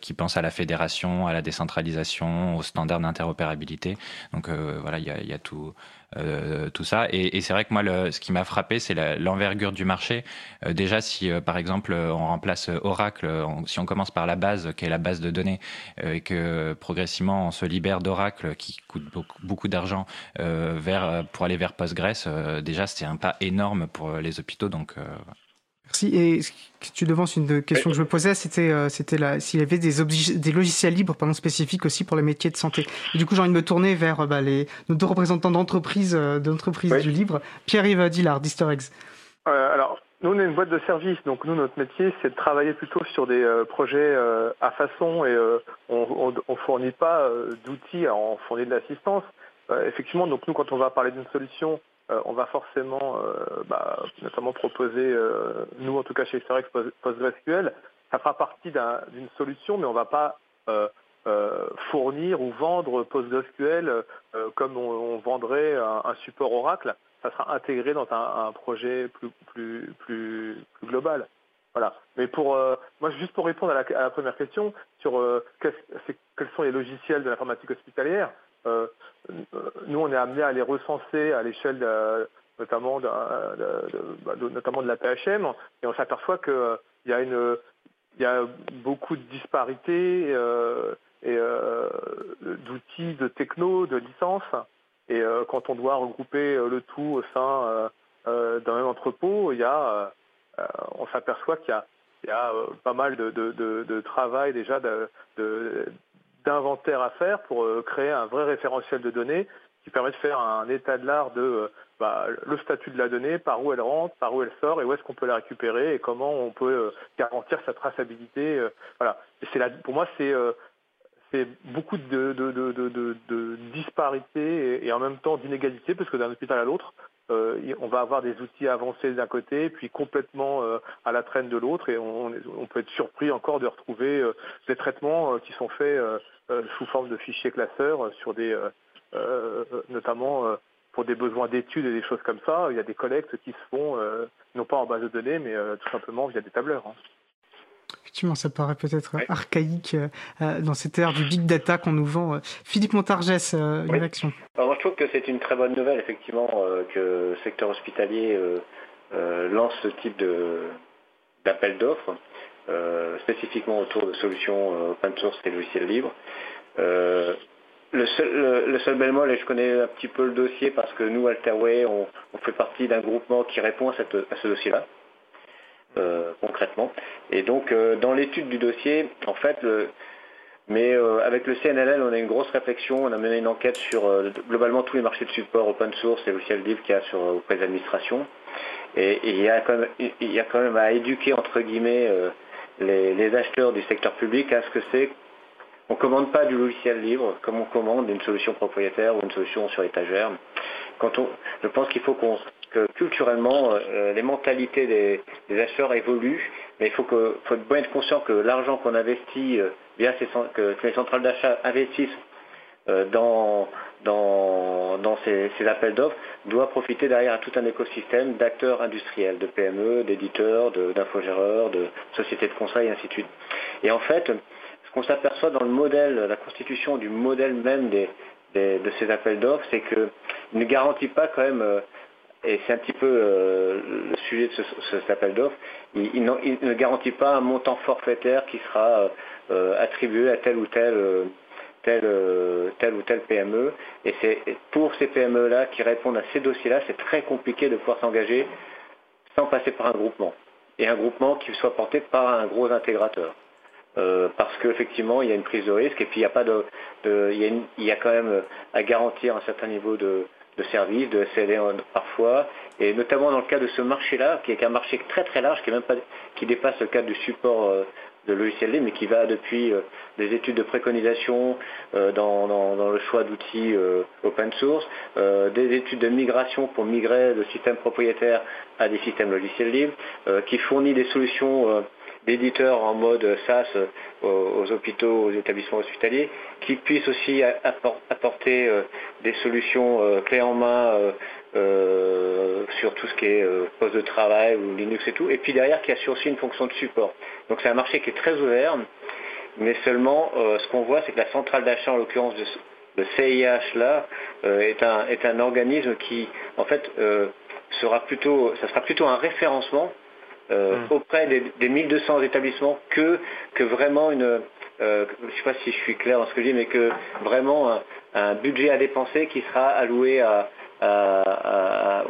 qui pense à la fédération, à la décentralisation, aux standards d'interopérabilité. Donc voilà, il y a, il y a tout euh, tout ça. Et, c'est vrai que moi, ce qui m'a frappé, c'est l'envergure du marché. Euh, déjà, si euh, par exemple on remplace Oracle, si on commence par la base, qui est la base de données, et que progressivement on se libère d'Oracle, qui coûte beaucoup, d'argent, pour aller vers Postgres, déjà c'est un pas énorme pour les hôpitaux. Donc Merci. Et tu devances une question que je me posais, c'était euh, c'était s'il y avait des, des logiciels libres pendant spécifiques aussi pour les métiers de santé. Et du coup, j'ai envie de me tourner vers euh, bah, les, nos deux représentants d'entreprise euh, du libre, Pierre-Yves Dillard Eggs. Euh, alors, nous, on est une boîte de service, donc nous, notre métier, c'est de travailler plutôt sur des euh, projets euh, à façon et on, on, fournit pas d'outils, on fournit de l'assistance. effectivement, donc nous, quand on va parler d'une solution, euh, on va forcément, euh, bah, notamment proposer, euh, nous en tout cas chez Sterex PostgreSQL, ça fera partie d'une solution, mais on ne va pas fournir ou vendre PostgreSQL comme on, vendrait un, support Oracle. Ça sera intégré dans un, projet plus, global. Voilà. Mais pour moi, juste pour répondre à la, première question sur quels sont les logiciels de l'informatique hospitalière, nous, on est amené à les recenser à l'échelle notamment de, bah, de, notamment de la PHM, et on s'aperçoit qu'il euh, y a y a beaucoup de disparités euh, et euh, d'outils, de techno, de licences. Et euh, quand on doit regrouper le tout au sein euh, d'un même entrepôt, on s'aperçoit qu'il y a, pas mal de, de, travail déjà d'inventaire à faire pour euh, créer un vrai référentiel de données qui permet de faire un état de l'art de euh, bah, le statut de la donnée, par où elle rentre, par où elle sort et où est-ce qu'on peut la récupérer et comment on peut garantir sa traçabilité. voilà. Pour moi, c'est beaucoup de, de, disparités et, en même temps d'inégalités, parce que d'un hôpital à l'autre, euh, on va avoir des outils avancés d'un côté, puis complètement euh, à la traîne de l'autre, et on, peut être surpris encore de retrouver euh, des traitements qui sont faits sous forme de fichiers classeurs sur des, notamment pour des besoins d'études et des choses comme ça. Il y a des collectes qui se font non pas en base de données, mais tout simplement via des tableurs. Hein. Effectivement, ça paraît peut-être archaïque euh, euh, dans cette ère du big data qu'on nous vend. Philippe Montargès, une réaction moi, Je trouve que c'est une très bonne nouvelle, effectivement, euh, que le secteur hospitalier lance ce type d'appel d'offres, spécifiquement autour de solutions open source et logiciels libres. Le seul, le, bémol, et je connais un petit peu le dossier parce que nous, Alterway, on, fait partie d'un groupement qui répond à ce dossier-là. Euh, concrètement. Et donc euh, dans l'étude du dossier, en fait, mais euh, avec le CNLL, on a une grosse réflexion, on a mené une enquête sur globalement tous les marchés de support open source et logiciel libre qu'il y a auprès de l'administration. Et, il, y a quand même, il y a quand même à éduquer entre guillemets les, acheteurs du secteur public à ce que c'est on ne commande pas du logiciel libre comme on commande une solution propriétaire ou une solution sur étagère. Quand on, je pense qu'il faut qu'on que culturellement, euh, les mentalités des, acheteurs évoluent, mais il faut, que, faut bien être conscient que l'argent qu'on investit, euh, via ces, que, les centrales d'achat investissent euh, dans, dans, ces, appels d'offres, doit profiter derrière tout un écosystème d'acteurs industriels, de PME, d'éditeurs, d'infogéreurs, de, sociétés de conseil, et ainsi de suite. Et en fait, ce qu'on s'aperçoit dans le modèle, la constitution du modèle même de ces appels d'offres, c'est qu'il ne garantit pas quand même et c'est un petit peu euh, le sujet de cet appel d'offres, il, ne garantit pas un montant forfaitaire qui sera euh, euh, attribué à tel ou tel, tel, ou tel PME. Et c'est pour ces PME-là qui répondent à ces dossiers-là, c'est très compliqué de pouvoir s'engager sans passer par un groupement. Et un groupement qui soit porté par un gros intégrateur. parce qu'effectivement, il y a une prise de risque et puis il y a pas de, il, y a quand même à garantir un certain niveau de, de services, de SLA parfois, et notamment dans le cas de ce marché-là, qui est un marché très très large, qui, même pas, qui dépasse le cadre du support euh, de logiciel libre, mais qui va depuis euh, des études de préconisation euh, dans, le choix d'outils open source, des études de migration pour migrer de systèmes propriétaires à des systèmes logiciels libres, qui fournit des solutions d'éditeurs en mode SaaS euh, aux, hôpitaux, aux établissements hospitaliers, qui puissent aussi apporter euh, des solutions euh, clés en main sur tout ce qui est poste de travail ou Linux et tout, et puis derrière qui assure aussi une fonction de support. Donc c'est un marché qui est très ouvert, mais seulement ce qu'on voit c'est que la centrale d'achat en l'occurrence de le CIH là est, un, est un organisme qui en fait sera plutôt ça sera plutôt un référencement euh, hmm. auprès des, 1200 établissements que, que vraiment une, euh, je ne sais pas si je suis clair dans ce que je dis, mais que vraiment un, budget à dépenser qui sera alloué à,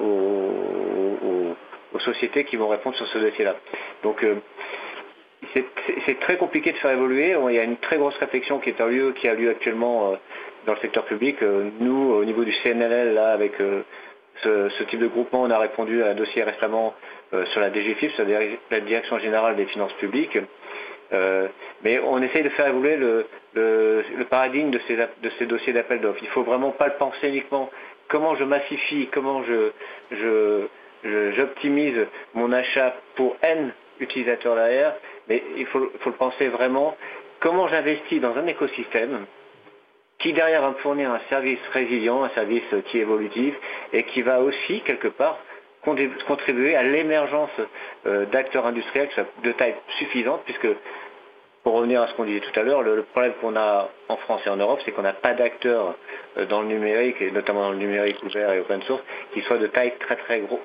aux, sociétés qui vont répondre sur ce dossier-là. Donc euh, c'est très compliqué de faire évoluer. Il y a une très grosse réflexion qui, est en lieu, qui a lieu actuellement dans le secteur public. Nous, au niveau du CNLL, là, avec ce, type de groupement, on a répondu à un dossier récemment euh, sur la DGFIP, sur la Direction Générale des Finances Publiques. Euh, mais on essaye de faire évoluer le, paradigme de ces, dossiers d'appel d'offres. Il ne faut vraiment pas le penser uniquement comment je massifie, comment j'optimise mon achat pour N utilisateurs derrière, mais il faut le penser vraiment comment j'investis dans un écosystème qui derrière va me fournir un service résilient, un service qui est évolutif et qui va aussi quelque part contribuer à l'émergence euh, d'acteurs industriels de taille suffisante, puisque pour revenir à ce qu'on disait tout à l'heure, le, problème qu'on a en France et en Europe, c'est qu'on n'a pas d'acteurs euh, dans le numérique, et notamment dans le numérique ouvert et open source, qui soient de taille très très gros,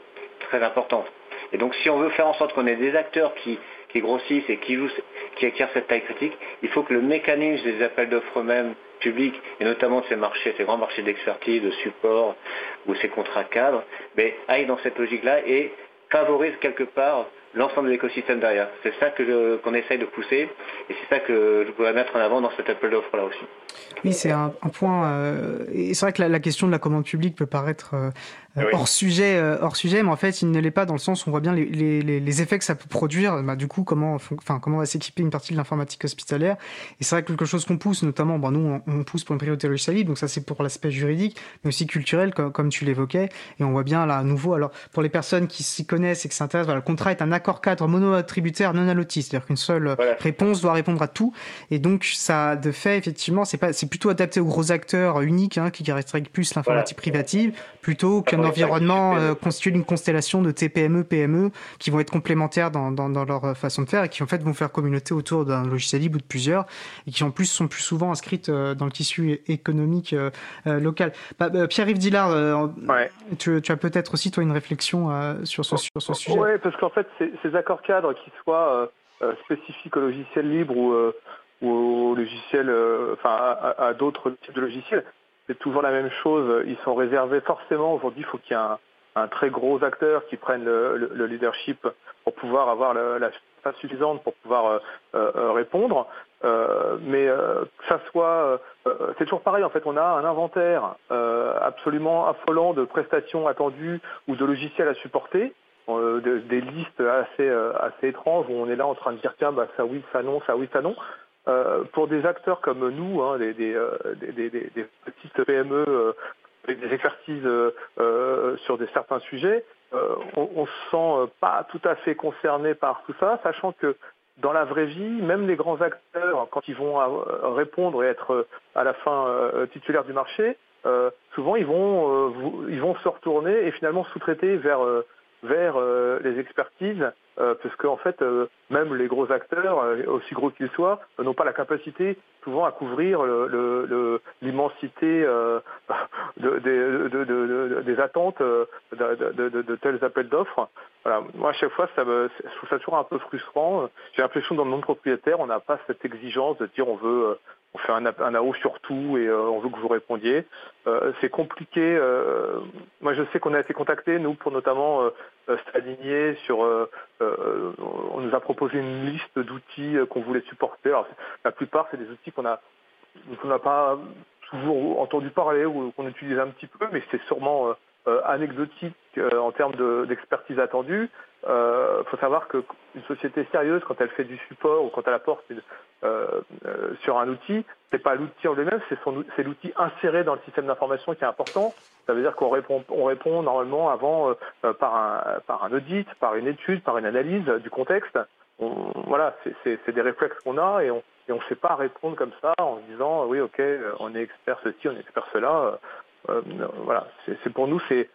très importante. Et donc si on veut faire en sorte qu'on ait des acteurs qui, grossissent et qui, qui acquièrent cette taille critique, il faut que le mécanisme des appels d'offres eux-mêmes publics, et notamment de ces marchés, ces grands marchés d'expertise, de support, ou ces contrats cadres, mais aillent dans cette logique-là et favorisent quelque part l'ensemble de l'écosystème derrière. C'est ça que qu'on essaye de pousser et c'est ça que je voudrais mettre en avant dans cet appel d'offres là aussi. Oui, c'est un, point. Euh, c'est vrai que la, question de la commande publique peut paraître euh, euh, hors sujet, euh, hors sujet, mais en fait, il ne l'est pas dans le sens où on voit bien les, les, les effets que ça peut produire. Bah, du coup, comment, enfin, comment va s'équiper une partie de l'informatique hospitalière Et c'est vrai que quelque chose qu'on pousse, notamment, bon, nous, on, pousse pour une priorité logicielle donc ça, c'est pour l'aspect juridique, mais aussi culturel, comme, comme tu l'évoquais. Et on voit bien là, à nouveau, alors pour les personnes qui s'y connaissent et qui s'intéressent, voilà, le contrat est un accord cadre mono-attributaire non allotis, c'est-à-dire qu'une seule réponse doit répondre à tout. Et donc, ça, de fait, effectivement, c'est pas, c'est plutôt adapté aux gros acteurs uniques hein, qui caractérisent plus l'informatique privative, plutôt qu'un environnement euh, constitué d'une constellation de TPME, PME qui vont être complémentaires dans, dans, dans, leur façon de faire et qui en fait vont faire communauté autour d'un logiciel libre ou de plusieurs et qui en plus sont plus souvent inscrites euh, dans le tissu économique euh, local. Bah, Pierre-Yves Dillard, tu, tu, as peut-être aussi toi une réflexion sur ce, sur ce sujet. Oui, parce qu'en fait ces, accords cadres qui soient spécifiques au logiciel libre ou, ou au logiciel, enfin à, à d'autres types de logiciels, c'est toujours la même chose. Ils sont réservés forcément. Aujourd'hui, il faut qu'il y ait un, très gros acteur qui prenne le, leadership pour pouvoir avoir la face suffisante pour pouvoir euh, euh, répondre. Euh, mais que ça soit, c'est toujours pareil. En fait, on a un inventaire absolument affolant de prestations attendues ou de logiciels à supporter. des listes assez assez étranges où on est là en train de dire tiens bah ça oui ça non ça oui ça non pour des acteurs comme nous, hein, euh, des, petites PME euh, avec des expertises sur des, certains sujets, on, on se sent pas tout à fait concerné par tout ça, sachant que dans la vraie vie, même les grands acteurs, quand ils vont répondre et être à la fin titulaires du marché, souvent ils vont, ils vont se retourner et finalement sous-traiter vers vers euh, les expertises, euh, parce qu'en fait, euh, même les gros acteurs, aussi gros qu'ils soient, n'ont pas la capacité souvent à couvrir l'immensité des attentes de, tels appels d'offres. Moi, à chaque fois, ça me, je trouve ça toujours un peu frustrant. J'ai l'impression dans le monde propriétaire, on n'a pas cette exigence de dire on veut on fait un, un AO sur tout et euh, on veut que vous répondiez. Euh, c'est compliqué. Euh, moi, je sais qu'on a été contacté, nous, pour notamment s'aligner sur. on nous a proposé une liste d'outils qu'on voulait supporter. Alors, la plupart, c'est des outils qu'on a qu'on n'a pas toujours entendu parler ou qu'on utilise un petit peu, mais c'est sûrement anecdotique en termes d'expertise attendue. Il euh, faut savoir qu'une société sérieuse, quand elle fait du support ou quand elle apporte euh, euh, sur un outil, c'est pas l'outil en lui-même, c'est l'outil inséré dans le système d'information qui est important. Ça veut dire qu'on répond, on répond normalement avant par, un, audit, par une étude, par une analyse du contexte. voilà, c'est des réflexes qu'on a et on ne sait pas répondre comme ça en disant oui ok on est expert ceci, on est expert cela. Voilà, c'est pour nous c'est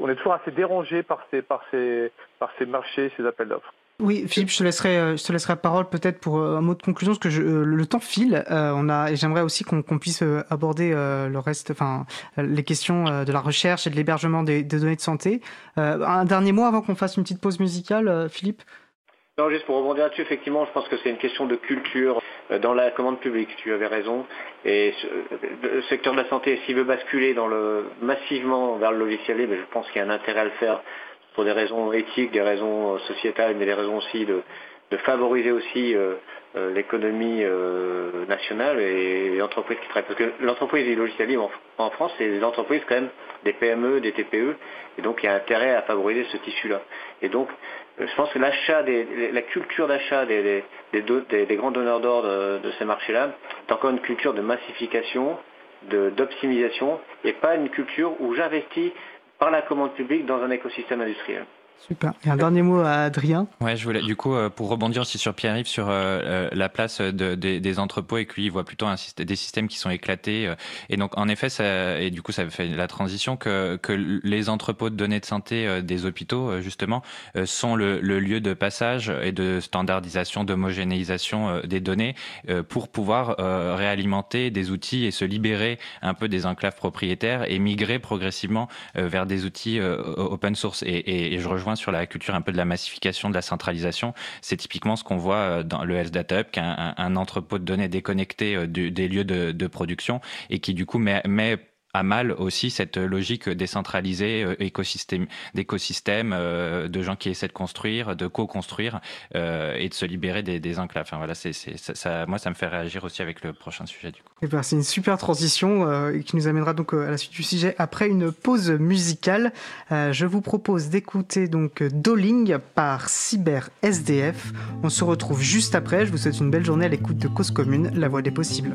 on est toujours assez dérangé par ces, par ces, par ces marchés, ces appels d'offres. Oui, Philippe, je te laisserai, euh, je te laisserai la parole peut-être pour euh, un mot de conclusion, parce que je, euh, le temps file. on a, et j'aimerais aussi qu'on puisse aborder le reste, enfin, les questions de la recherche et de l'hébergement des, des, données de santé. un dernier mot avant qu'on fasse une petite pause musicale, Philippe? Non, juste pour rebondir là-dessus, effectivement, je pense que c'est une question de culture euh, dans la commande publique, tu avais raison. Et le secteur de la santé, s'il veut basculer dans le, massivement vers le logiciel libre, je pense qu'il y a un intérêt à le faire pour des raisons éthiques, des raisons euh, sociétales, mais des raisons aussi de, favoriser aussi euh, l'économie nationale et les entreprises qui travaillent. Parce que l'entreprise du logiciel libre en, France, c'est des entreprises quand même, des PME, des TPE, et donc il y a intérêt à favoriser ce tissu-là. Et donc, je pense que la culture d'achat des, grands donneurs d'ordre de ces marchés-là est encore une culture de massification, d'optimisation, et pas une culture où j'investis par la commande publique dans un écosystème industriel. Super. Et un dernier mot à Adrien. Ouais, je voulais du coup euh, pour rebondir aussi sur Pierre-Yves sur euh, euh, la place de, des entrepôts et que lui il voit plutôt un, des systèmes qui sont éclatés et donc en effet ça et du coup ça fait la transition que que les entrepôts de données de santé des hôpitaux justement sont le, le, lieu de passage et de standardisation, d'homogénéisation des données pour pouvoir réalimenter des outils et se libérer un peu des enclaves propriétaires et migrer progressivement vers des outils open source et, et, et je rejoins sur la culture un peu de la massification, de la centralisation. C'est typiquement ce qu'on voit euh, dans le Health Data Hub, qui est un, entrepôt de données déconnecté euh, des lieux de, production et qui du coup met à mal aussi cette logique décentralisée, écosystème, d'écosystème, de gens qui essaient de construire, de co-construire et de se libérer des, des enclaves. Enfin voilà, c'est, ça, moi ça me fait réagir aussi avec le prochain sujet du coup. Eh ben, c'est une super transition qui nous amènera donc à la suite du sujet après une pause musicale. je vous propose d'écouter donc Dolling par Cyber SDF. On se retrouve juste après. Je vous souhaite une belle journée à l'écoute de Cause Commune, la voix des possibles.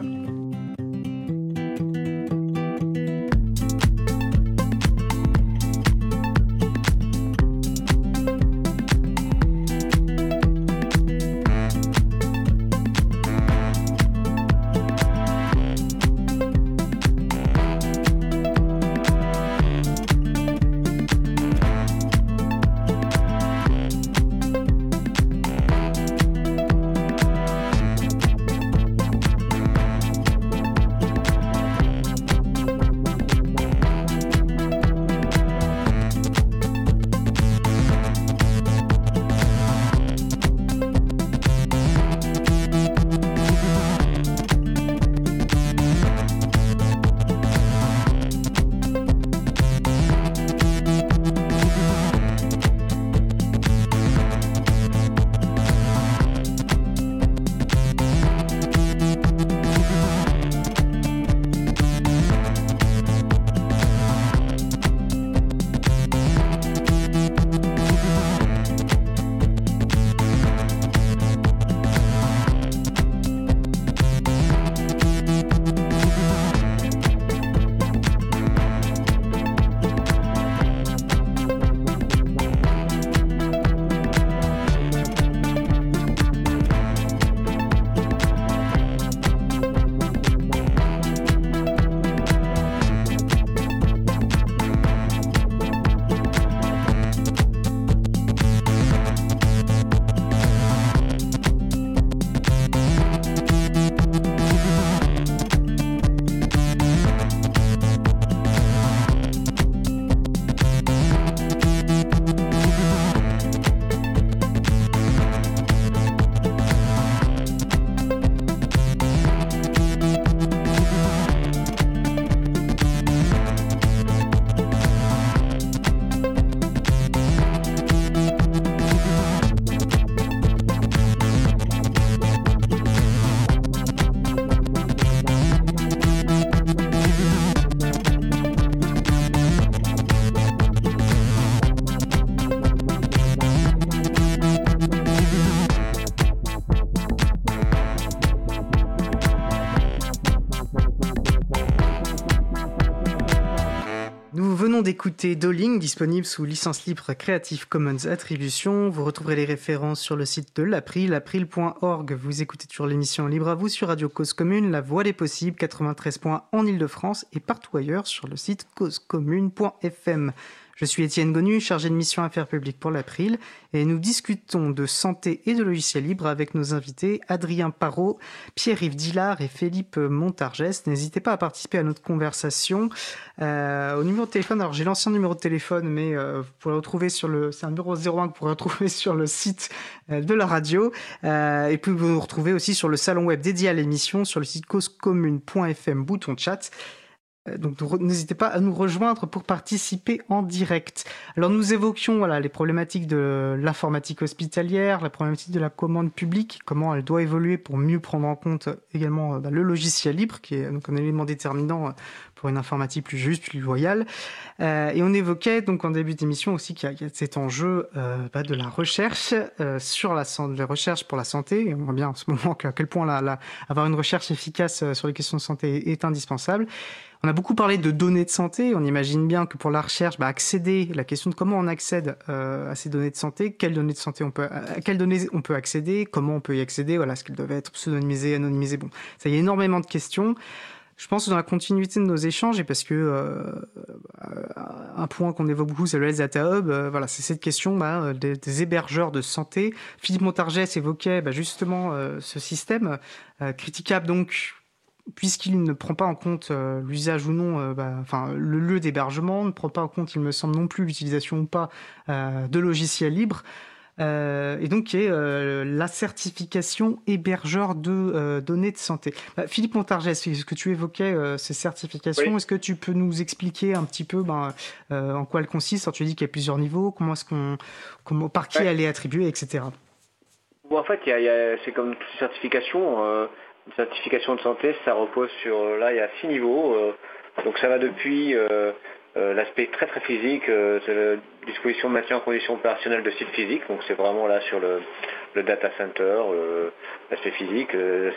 D'écouter Doling, disponible sous licence libre Creative Commons Attribution. Vous retrouverez les références sur le site de l'April, april.org. Vous écoutez toujours l'émission Libre à vous sur Radio Cause Commune, La Voix des Possibles, 93 points en Ile-de-France et partout ailleurs sur le site causecommune.fm. Je suis Étienne Gonu, chargé de mission Affaires publiques pour l'April, et nous discutons de santé et de logiciels libres avec nos invités Adrien Parot, Pierre-Yves Dillard et Philippe Montargès. N'hésitez pas à participer à notre conversation. Euh, au numéro de téléphone, alors j'ai l'ancien numéro de téléphone, mais euh, vous pourrez retrouver sur le, c'est un numéro 01 que vous pourrez retrouver sur le site euh, de la radio, euh, et puis vous nous retrouvez aussi sur le salon web dédié à l'émission, sur le site causecommune.fm, bouton chat. Euh, donc n'hésitez pas à nous rejoindre pour participer en direct. Alors nous évoquions voilà les problématiques de l'informatique hospitalière, la problématique de la commande publique, comment elle doit évoluer pour mieux prendre en compte également euh, bah, le logiciel libre qui est donc un élément déterminant euh, pour une informatique plus juste, plus loyale. Euh, et on évoquait donc en début d'émission aussi qu'il y, a cet enjeu euh, bah, de la recherche euh, sur la santé, recherches pour la santé. On voit bien en ce moment à quel point la, la, avoir une recherche efficace sur les questions de santé est indispensable. On a beaucoup parlé de données de santé. On imagine bien que pour la recherche, bah, accéder, la question de comment on accède euh, à ces données de santé, quelles données de santé on peut, à quelles données on peut accéder, comment on peut y accéder, voilà, ce qu'elles doivent être pseudonymisées, anonymisées. Bon, ça y a énormément de questions. Je pense dans la continuité de nos échanges, et parce que euh, un point qu'on évoque beaucoup, c'est le Health Data Hub, euh, voilà, c'est cette question bah, des, des, hébergeurs de santé. Philippe Montargès évoquait bah, justement euh, ce système euh, critiquable donc puisqu'il ne prend pas en compte euh, l'usage ou non, euh, bah, enfin le lieu d'hébergement, ne prend pas en compte, il me semble non plus, l'utilisation ou pas euh, de logiciels libres. Euh, et donc qui est euh, la certification hébergeur de euh, données de santé. Bah, Philippe Montargès, est-ce que tu évoquais ces certifications Est-ce que tu peux nous expliquer un petit peu ben, en quoi elles consistent? Tu dis qu'il y a plusieurs niveaux, comment est-ce qu'on, comment, par qui elle est attribuée, etc. Bon, en fait, c'est comme toutes les certifications. une certification de santé, ça repose sur, là, il y a six niveaux. donc ça va depuis euh, l'aspect très très physique, euh, c'est la disposition de maintien en condition opérationnelle de sites physiques, donc c'est vraiment là sur le, data center, l'aspect physique, euh,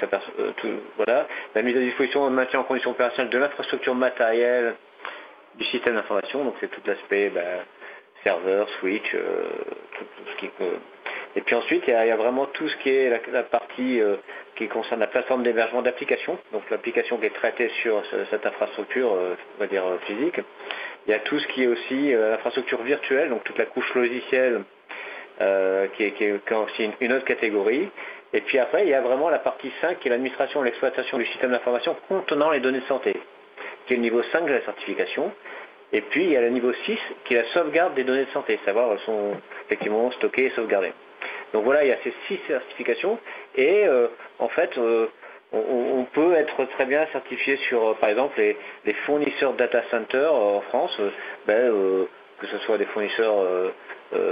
voilà. La mise à disposition de maintien en condition opérationnelle de l'infrastructure matérielle du système d'information, donc c'est tout l'aspect ben, serveur, switch, tout, ce qui et puis ensuite, il y, a, vraiment tout ce qui est la, partie euh, qui concerne la plateforme d'hébergement d'applications, donc l'application qui est traitée sur cette infrastructure, euh, on va dire, euh, physique. Il y a tout ce qui est aussi l'infrastructure virtuelle, donc toute la couche logicielle qui, est, aussi une, autre catégorie. Et puis après, il y a vraiment la partie 5 qui est l'administration et l'exploitation du système d'information contenant les données de santé, qui est le niveau 5 de la certification. Et puis il y a le niveau 6 qui est la sauvegarde des données de santé, savoir elles sont effectivement stockées et sauvegardées. Donc voilà, il y a ces six certifications et euh, en fait, euh, on, peut être très bien certifié sur, euh, par exemple, les, fournisseurs data center en France, ben, que ce soit des fournisseurs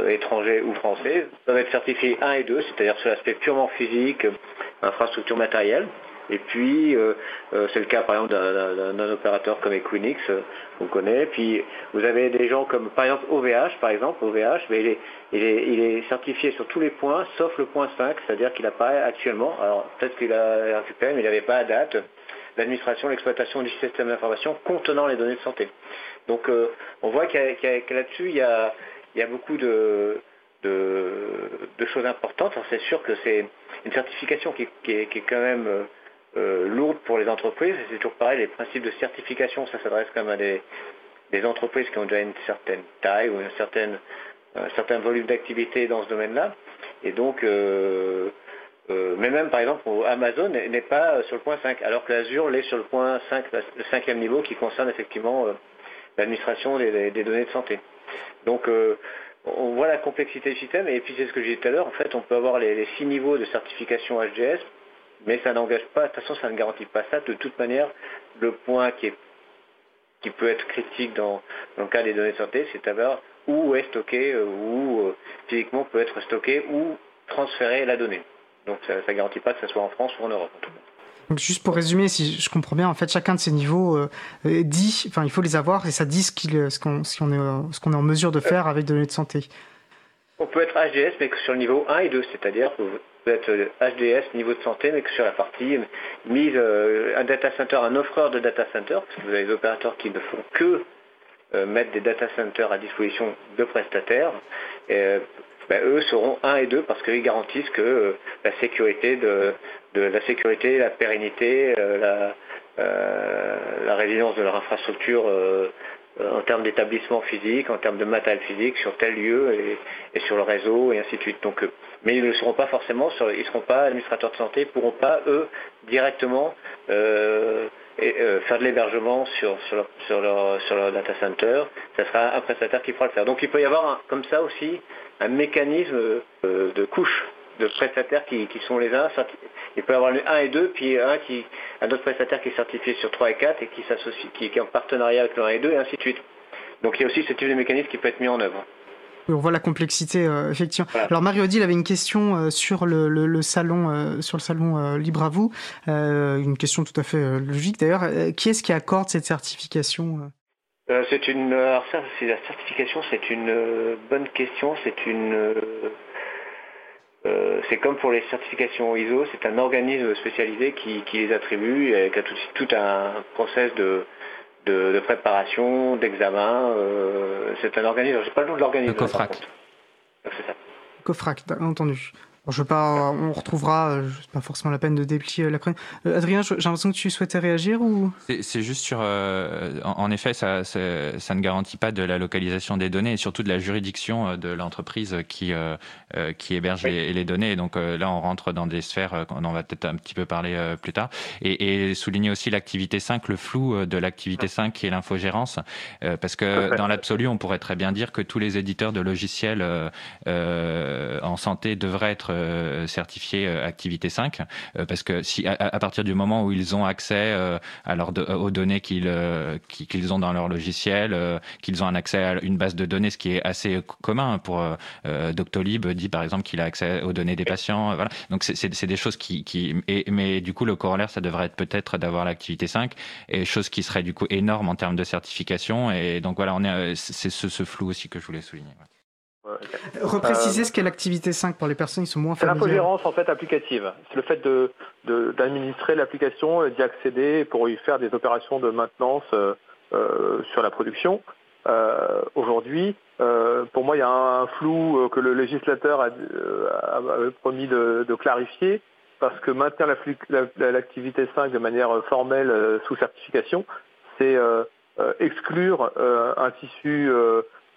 étrangers ou français, peuvent être certifiés 1 et 2, c'est-à-dire sur l'aspect purement physique, infrastructure matérielle. Et puis, euh, euh, c'est le cas par exemple d'un opérateur comme Equinix, euh, on connaît. Puis, vous avez des gens comme par exemple OVH, par exemple, OVH, mais il est, certifié sur tous les points, sauf le point 5, c'est-à-dire qu'il apparaît actuellement, alors peut-être qu'il a récupéré, mais il n'avait pas à date, l'administration, l'exploitation du système d'information contenant les données de santé. Donc, on voit que là-dessus, il y a, beaucoup de, choses importantes. c'est sûr que c'est une certification qui, est quand même euh, lourde pour les entreprises. C'est toujours pareil, les principes de certification, ça s'adresse quand même à des, entreprises qui ont déjà une certaine taille ou un certain volume d'activité dans ce domaine-là. Et donc, euh, euh, mais même par exemple, Amazon n'est pas sur le point 5, alors que l'Azure l'est sur le point 5, le cinquième niveau qui concerne effectivement l'administration des, données de santé. Donc, on voit la complexité du système, et puis c'est ce que j'ai dit tout à l'heure, en fait, on peut avoir les, les six niveaux de certification HDS mais ça n'engage pas, de toute façon, ça ne garantit pas ça. De toute manière, le point qui, peut être critique dans, le cas des données de santé, c'est savoir où est stocké, euh, où euh, physiquement peut être stocké, ou transférer la donnée. Donc ça ne garantit pas que ce soit en France ou en Europe. Donc juste pour résumer, si je comprends bien, en fait, chacun de ces niveaux euh, dit, enfin, il faut les avoir et ça dit ce qu'on est, est, en mesure de faire avec des données de santé. On peut être HDS, mais que sur le niveau 1 et 2, c'est-à-dire peut être HDS, niveau de santé, mais que sur la partie mise, euh, un data center, un offreur de data center, parce que vous avez des opérateurs qui ne font que euh, mettre des data centers à disposition de prestataires, ben, eux seront 1 et 2 parce qu'ils garantissent que la sécurité la sécurité, la pérennité, la, résilience de leur infrastructure euh, en termes d'établissement physique, en termes de matériel physique sur tel lieu et, sur le réseau et ainsi de suite. Donc, euh, mais ils ne seront pas forcément, ils ne seront pas administrateurs de santé, ils ne pourront pas eux directement euh, faire de l'hébergement sur, sur, leur, data center. Ce sera un prestataire qui pourra le faire. Donc il peut y avoir comme ça aussi un mécanisme de couche de prestataires qui, sont les uns. Il peut y avoir le 1 et 2, puis un, qui, un autre prestataire qui est certifié sur 3 et 4 et qui, s'associe, qui, est en partenariat avec le 1 et 2, et ainsi de suite. Donc il y a aussi ce type de mécanisme qui peut être mis en œuvre. On voit la complexité, euh, effectivement. Alors Marie-Odile avait une question euh, sur le, salon, euh, sur le salon Libre à vous, une question tout à fait logique d'ailleurs. qui est-ce qui accorde cette certification C'est une, alors ça, c'est la certification, c'est une bonne question. C'est une, euh, c'est comme pour les certifications ISO, c'est un organisme spécialisé qui, les attribue et qui a tout, un process de, préparation, d'examen. Euh, c'est un organisme, je ne sais pas le nom de l'organisme. Le COFRAC. C'est ça. COFRAC, entendu. Je pas, on retrouvera, euh, pas forcément la peine de déplier la chronique. Euh, Adrien, j'ai l'impression que tu souhaitais réagir ou? C'est juste sur, en, effet, ça, ça, ne garantit pas de la localisation des données et surtout de la juridiction de l'entreprise qui qui héberge les, données. donc là, on rentre dans des sphères, on en va peut-être un petit peu parler plus tard, et, et souligner aussi l'activité 5, le flou de l'activité 5 qui est l'infogérance, parce que dans l'absolu, on pourrait très bien dire que tous les éditeurs de logiciels en santé devraient être euh, certifiés euh, activité 5 euh, parce que si à, partir du moment où ils ont accès à leur aux données qu'ils qu'ils ont dans leur logiciel, qu'ils ont un accès à une base de données, ce qui est assez commun pour Doctolib dit par exemple qu'il a accès aux données des patients. Voilà. Donc c'est des choses qui, qui mais du coup le corollaire ça devrait être peut-être d'avoir l'activité 5 et chose qui serait du coup énorme en termes de certification et donc voilà on est c'est ce, ce, flou aussi que je voulais souligner. Repréciser ce qu'est l'activité 5 pour les personnes qui sont moins familières. C'est l'infogérance en fait applicative. C'est le fait d'administrer l'application, d'y accéder pour y faire des opérations de maintenance euh, euh, sur la production. Euh, aujourd'hui, pour moi, il y a un, flou que le législateur a, promis de, clarifier parce que maintenir l'activité 5 de manière formelle sous certification, c'est exclure un tissu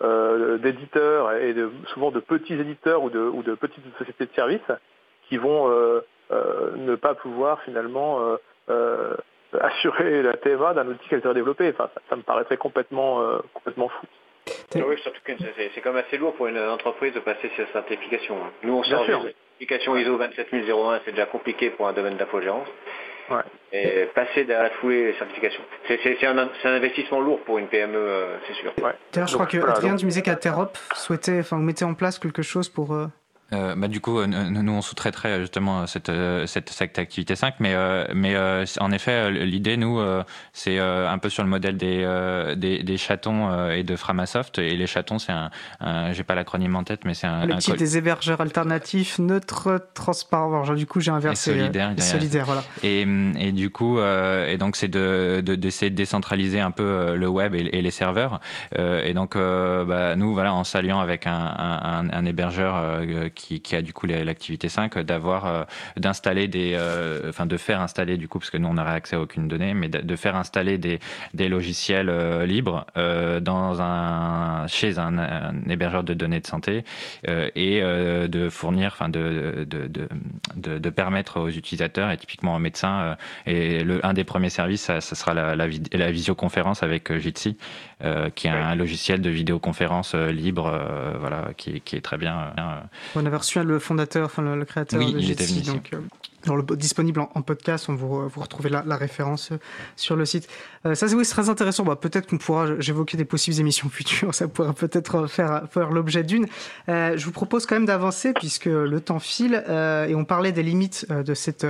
euh, d'éditeurs et de, souvent de petits éditeurs ou de, ou de petites sociétés de services qui vont euh, euh, ne pas pouvoir finalement assurer la TMA d'un outil qu'elles auraient développé. Enfin, ça, me paraîtrait complètement, complètement fou. Oui, surtout que c'est quand même assez lourd pour une entreprise de passer cette certification. Nous, on sort une certification ISO 27001, c'est déjà compliqué pour un domaine d'infogérance. Et passer derrière la foulée les certifications. C'est un, investissement lourd pour une PME, euh, c'est sûr. D'ailleurs, je crois que Adrien du musée qu'Aterop souhaitait, enfin, vous mettez en place quelque chose pour. Euh, euh, bah, du coup, euh, nous, on sous-traiterait justement cette, euh, cette, cette, activité 5, mais, mais en effet, l'idée, nous, c'est un peu sur le modèle des, des, des, chatons et de Framasoft. Et les chatons, c'est un, j'ai pas l'acronyme en tête, mais c'est un. Le type des hébergeurs alternatifs, neutres, transparents. Genre, du coup, j'ai inversé. Et solidaire. solidaire, voilà. Et, et du coup, et donc, c'est de, d'essayer de, décentraliser un peu le web et, les serveurs. et donc, bah, nous, voilà, en s'alliant avec un, un, un hébergeur qui qui, a du coup l'activité 5, d'avoir, euh, d'installer des, euh, enfin de faire installer du coup, parce que nous on n'aurait accès à aucune donnée, mais de, faire installer des, des logiciels euh, libres dans un, chez un, hébergeur de données de santé et de fournir, enfin de de, de, de, permettre aux utilisateurs et typiquement aux médecins, et le, un des premiers services, ça, sera la, la, la, visioconférence avec Jitsi, qui est un logiciel de vidéoconférence libre, voilà, qui, qui, est très bien avait reçu le fondateur, enfin le, créateur de Jitsi, donc euh, le, disponible en, podcast, on vous, vous retrouvez la, la référence euh, sur le site. Euh, ça c'est oui, très intéressant. Bah, peut-être qu'on pourra, j'évoquais des possibles émissions futures, ça pourrait peut-être faire, faire l'objet d'une. je vous propose quand même d'avancer puisque le temps file et on parlait des limites de cet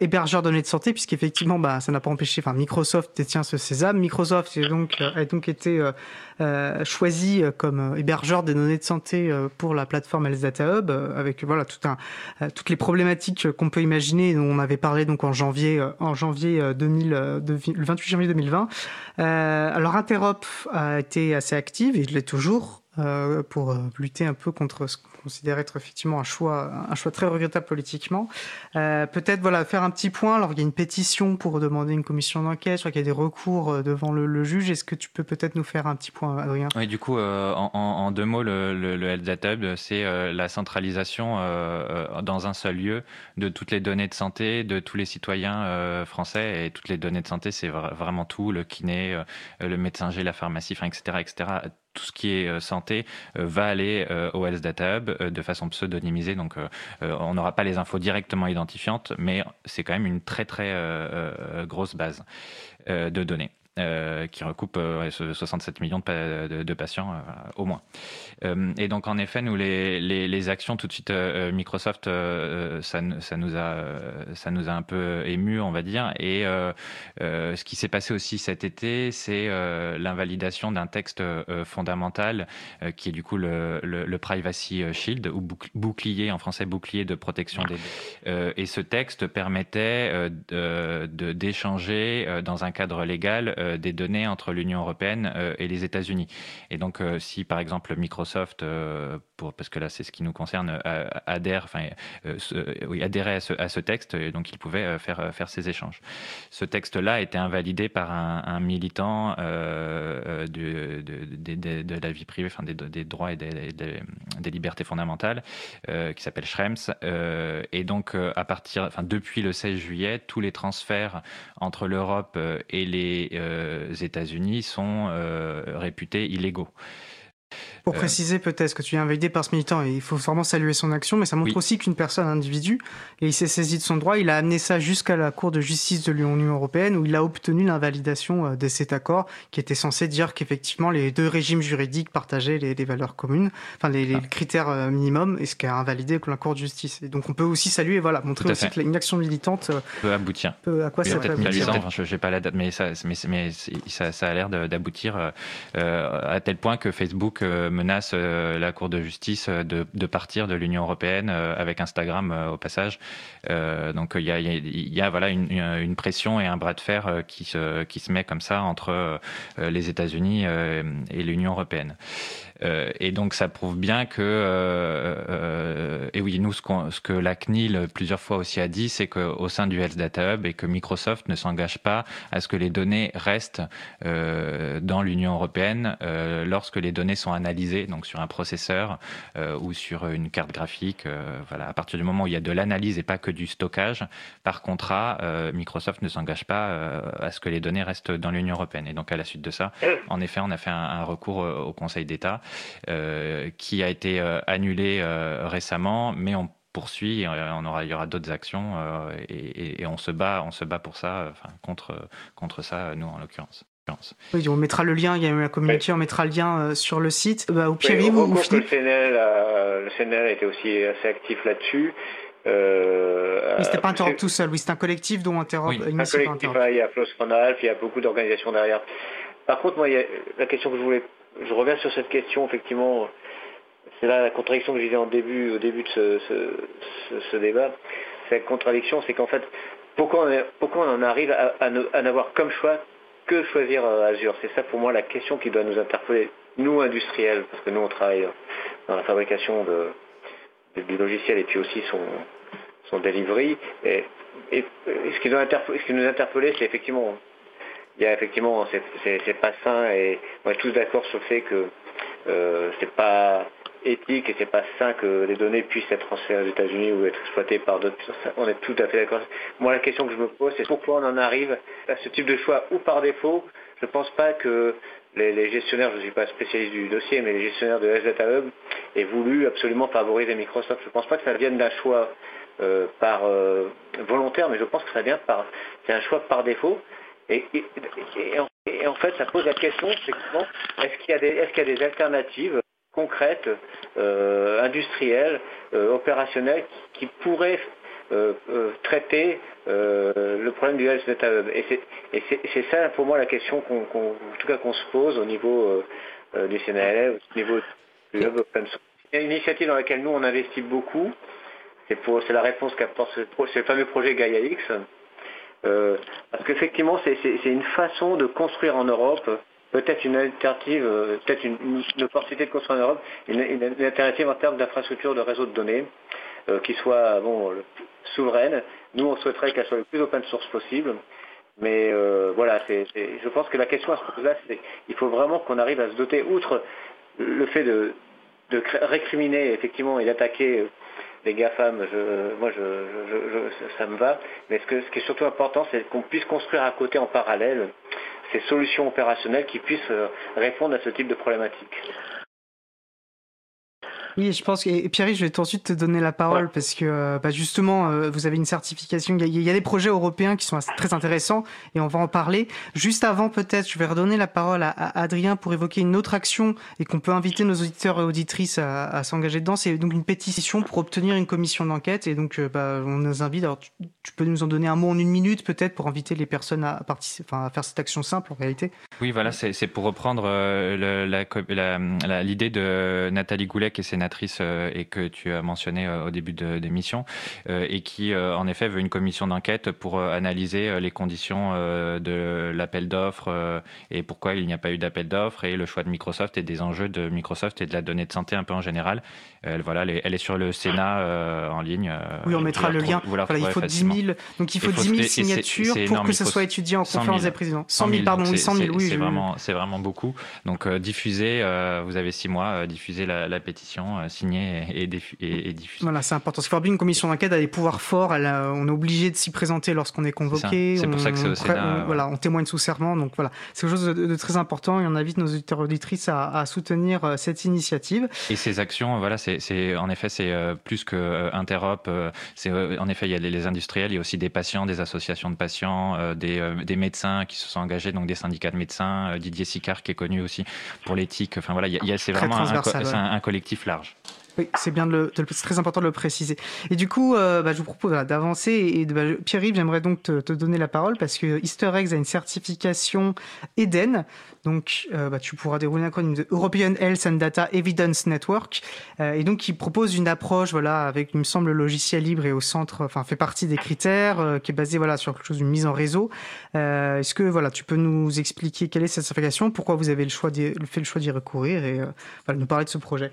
hébergeur de données de santé puisqu'effectivement bah, ça n'a pas empêché, enfin Microsoft détient ce Sésame. Microsoft a donc, a donc été euh, choisi euh, comme hébergeur des données de santé euh, pour la plateforme Health Data Hub, avec voilà tout un, toutes les problématiques qu'on peut imaginer, on avait parlé donc en janvier, en janvier 2000, le 28 janvier 2020. alors Interop a été assez active et il l'est toujours pour lutter un peu contre ce considère être effectivement un choix, un choix très regrettable politiquement. Euh, peut-être voilà faire un petit point. Alors il y a une pétition pour demander une commission d'enquête. Je crois qu'il y a des recours euh, devant le, juge. Est-ce que tu peux peut-être nous faire un petit point, Adrien? Oui, du coup, euh, en, deux mots, le, le, c'est la centralisation dans un seul lieu de toutes les données de santé de tous les citoyens français et toutes les données de santé, c'est vraiment tout, le kiné, le médecin G, la pharmacie, etc., etc tout ce qui est euh, santé euh, va aller euh, au Health Data Hub de façon pseudonymisée. Donc, on n'aura pas les infos directement identifiantes, mais c'est quand même une très très grosse base de données. Euh, qui recoupe 67 euh, millions de, patients euh, au moins. et donc en effet, nous les, actions tout de suite Microsoft, ça, ça, nous a ça nous a un peu ému, on va dire. Et ce qui s'est passé aussi cet été, c'est l'invalidation d'un texte fondamental qui est du coup le, le, Privacy Shield ou bouclier en français bouclier de protection des et ce texte permettait d'échanger dans un cadre légal des données entre l'Union européenne et les États-Unis. Et donc, si par exemple Microsoft, parce que là c'est ce qui nous concerne, adhère, enfin, adhérait à ce, texte, donc il pouvait faire, faire ces échanges. Ce texte-là a été invalidé par un, militant de, la vie privée, des, droits et des, libertés fondamentales, qui s'appelle Schrems. et donc, à partir, depuis le 16 juillet, tous les transferts entre l'Europe euh, et les euh, États-Unis sont euh, réputés illégaux. Pour euh, préciser peut-être que tu es invalidé par ce militant, et il faut vraiment saluer son action, mais ça montre aussi qu'une personne, un individu, et il s'est saisi de son droit, il a amené ça jusqu'à la Cour de justice de l'Union européenne, où il a obtenu l'invalidation euh, de cet accord, qui était censé dire qu'effectivement les deux régimes juridiques partageaient les, valeurs communes, enfin les, ah. critères euh, minimums, et ce qui a invalidé la Cour de justice. Et donc on peut aussi saluer, voilà, montrer aussi qu'une action militante peut aboutir. à quoi ça peut aboutir Je n'ai pas la date, mais ça, mais, ça, ça a l'air d'aboutir à tel point que Facebook menace euh, la Cour de justice euh, de, partir de l'Union européenne euh, avec Instagram au passage. Donc il y a, voilà une, pression et un bras de fer qui se, qui se met comme ça entre les États-Unis et l'Union européenne. Euh, et donc ça prouve bien que, euh, euh, et oui, nous, ce, ce, que la CNIL plusieurs fois aussi a dit, c'est qu'au sein du Health Data Hub et que Microsoft ne s'engage pas à ce que les données restent dans l'Union européenne lorsque les données sont analysées, donc sur un processeur ou sur une carte graphique. voilà, à partir du moment où il y a de l'analyse et pas que du stockage, par contrat, Microsoft ne s'engage pas à ce que les données restent dans l'Union européenne. Et donc à la suite de ça, en effet, on a fait un, un recours au Conseil d'État euh, qui a été euh, annulé euh, récemment, mais on poursuit, on aura, il y aura d'autres actions et, on se bat, on se bat pour ça, enfin, contre, contre ça, nous en l'occurrence. Oui, on mettra le lien, il y a la communauté, on mettra le lien sur le site. Bah, au pire, oui, vous, le, CNL a, le CNL a été aussi assez actif là-dessus. Euh, c'était pas Interop tout seul, oui, c'est un collectif dont Interop. Oui. Un collectif, il y a Floss il y a beaucoup d'organisations derrière. Par contre, moi, il y a la question que je voulais je reviens sur cette question, effectivement, c'est là la contradiction que je disais en début, au début de ce, débat. Cette contradiction, c'est qu'en fait, pourquoi on, en arrive à, n'avoir comme choix que choisir euh, Azure? C'est ça pour moi la question qui doit nous interpeller, nous industriels, parce que nous on travaille dans la fabrication de, du logiciel et puis aussi son, son delivery. Et, ce, qui doit ce nous interpeller, c'est effectivement il y a effectivement, c'est pas sain et on est tous d'accord sur le fait que euh, c'est pas éthique et c'est pas sain que les données puissent être transférées aux États-Unis ou être exploitées par d'autres. On est tout à fait d'accord. Moi, la question que je me pose, c'est pourquoi on en arrive à ce type de choix ou par défaut? Je ne pense pas que les, gestionnaires, je ne suis pas spécialiste du dossier, mais les gestionnaires de SData Hub aient voulu absolument favoriser Microsoft. Je ne pense pas que ça vienne d'un choix euh, par euh, volontaire, mais je pense que ça vient par, c'est un choix par défaut. Et, en, fait, ça pose la question, est-ce qu'il y, a des alternatives concrètes, euh, industrielles, opérationnelles, qui, pourraient euh, traiter le problème du health data hub Et c'est ça, pour moi, la question qu'on, se pose au niveau du CNLF, au niveau du hub open source. Une initiative dans laquelle nous, on investit beaucoup. C'est, la réponse qu'apporte ce, le fameux projet GaiaX, euh, parce qu'effectivement, c'est une façon de construire en Europe peut-être une alternative, euh, peut-être une, opportunité de construire en Europe, une, alternative en termes d'infrastructure de réseau de données euh, qui soit souveraine. Nous, on souhaiterait qu'elle soit le plus open source possible. Mais voilà, je pense que la question à ce propos-là, c'est qu'il faut vraiment qu'on arrive à se doter, outre le fait de, récriminer effectivement et d'attaquer les GAFAM, moi, ça me va. Mais ce, ce qui est surtout important, c'est qu'on puisse construire à côté, en parallèle, ces solutions opérationnelles qui puissent euh, répondre à ce type de problématique. Oui, je pense que et Pierre, je vais tout de suite te donner la parole parce que euh, bah, justement, euh, vous avez une certification. Il y, a, des projets européens qui sont très intéressants et on va en parler. Juste avant, peut-être, je vais redonner la parole à, Adrien pour évoquer une autre action et qu'on peut inviter nos auditeurs et auditrices à, s'engager dedans. C'est donc une pétition pour obtenir une commission d'enquête et donc euh, bah, on nous invite. Alors, tu, peux nous en donner un mot en une minute peut-être pour inviter les personnes à, participer, enfin, à faire cette action simple en réalité. Oui, voilà, c'est pour reprendre l'idée de Nathalie Goulet et sénatrice et que tu as mentionné au début de l'émission, et qui en effet veut une commission d'enquête pour analyser les conditions de l'appel d'offres et pourquoi il n'y a pas eu d'appel d'offres et le choix de Microsoft et des enjeux de Microsoft et de la donnée de santé un peu en général. voilà, elle est, sur le Sénat en ligne. oui, on mettra le lien. Voilà, il faut 10 000, donc il faut, 10 000 signatures pour que ce soit étudié en conférence des présidents. 100 000, pardon, oui, 100 000, oui. C'est vraiment, vraiment beaucoup. Donc diffusez, vous avez six mois, diffusez la, pétition, signez et, et, diffusez. Voilà, c'est important. Parce faut une commission d'enquête a des pouvoirs forts. Elle on est obligé de s'y présenter lorsqu'on est convoqué. C'est pour ça que c'est au Sénat. voilà, on témoigne sous serment. Donc voilà, c'est quelque chose de, très important et on invite nos auditeurs auditrices à, soutenir euh, cette initiative. Et ces actions, voilà, c'est en effet c'est euh, plus que euh, Interop. C'est en effet il y a les, industriels, il y a aussi des patients, des associations de patients, des, des, médecins qui se sont engagés, donc des syndicats de médecins. Didier Sicard qui est connu aussi pour l'éthique. Enfin voilà, il y a, c'est vraiment un, un collectif large. Oui, c'est bien de, très important de le préciser. Et du coup, euh, bah, je vous propose d'avancer. Et bah, Pierre-Yves, j'aimerais donc te, donner la parole parce que Easter Eggs a une certification EDEN. Donc, euh, bah, tu pourras dérouler un acronyme de European Health and Data Evidence Network. Euh, et donc, qui propose une approche, voilà, avec, il me semble, le logiciel libre et au centre, enfin, fait partie des critères, qui est basé, voilà, sur quelque chose d'une mise en réseau. Est-ce que, voilà, tu peux nous expliquer quelle est cette certification, pourquoi vous avez fait le choix d'y recourir et nous parler de ce projet?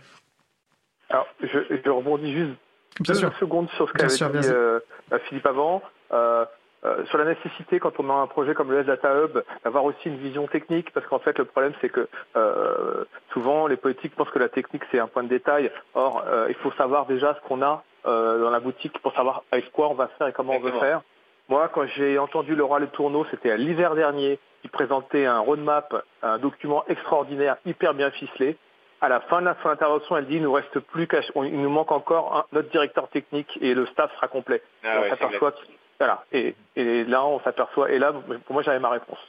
Alors, je, je rebondis juste deux secondes sur ce qu'avait dit euh, euh, Philippe avant. Euh, euh, sur la nécessité, quand on a un projet comme le S-Data Hub, d'avoir aussi une vision technique, parce qu'en fait, le problème, c'est que euh, souvent, les politiques pensent que la technique, c'est un point de détail. Or, euh, il faut savoir déjà ce qu'on a dans la boutique pour savoir avec quoi on va faire et comment on veut faire. Moi, quand j'ai entendu Laura Le Tourneau, c'était l'hiver dernier, qui présentait un roadmap, un document extraordinaire, hyper bien ficelé à la fin de son intervention, elle dit il nous reste plus qu'à, il nous manque encore notre directeur technique et le staff sera complet. Ah on s'aperçoit, voilà. Et, là, on s'aperçoit. Et là, pour moi, j'avais ma réponse.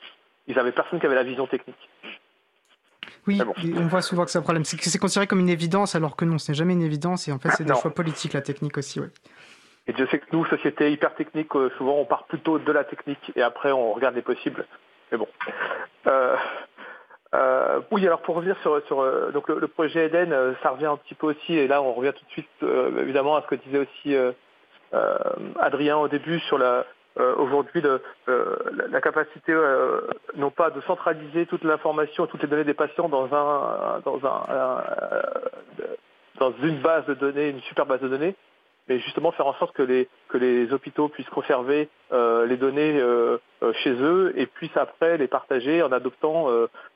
Ils avaient personne qui avait la vision technique. Oui, on voit souvent que c'est un problème. C'est, c'est considéré comme une évidence, alors que non, ce n'est jamais une évidence. Et en fait, c'est des choix politiques, la technique aussi. Ouais. Et je sais que nous, société hyper technique, euh, souvent on part plutôt de la technique et après on regarde les possibles. Mais bon. Euh, euh, oui, alors pour revenir sur, euh, donc le, projet Eden, euh, ça revient un petit peu aussi, et là on revient tout de suite évidemment à ce que disait aussi Adrien au début sur la aujourd'hui la capacité non pas de centraliser toute l'information, toutes les données des patients dans un dans un, dans une base de données, une super base de données, mais justement faire en sorte que les, hôpitaux puissent conserver euh, les données euh, euh, chez eux et puissent après les partager en adoptant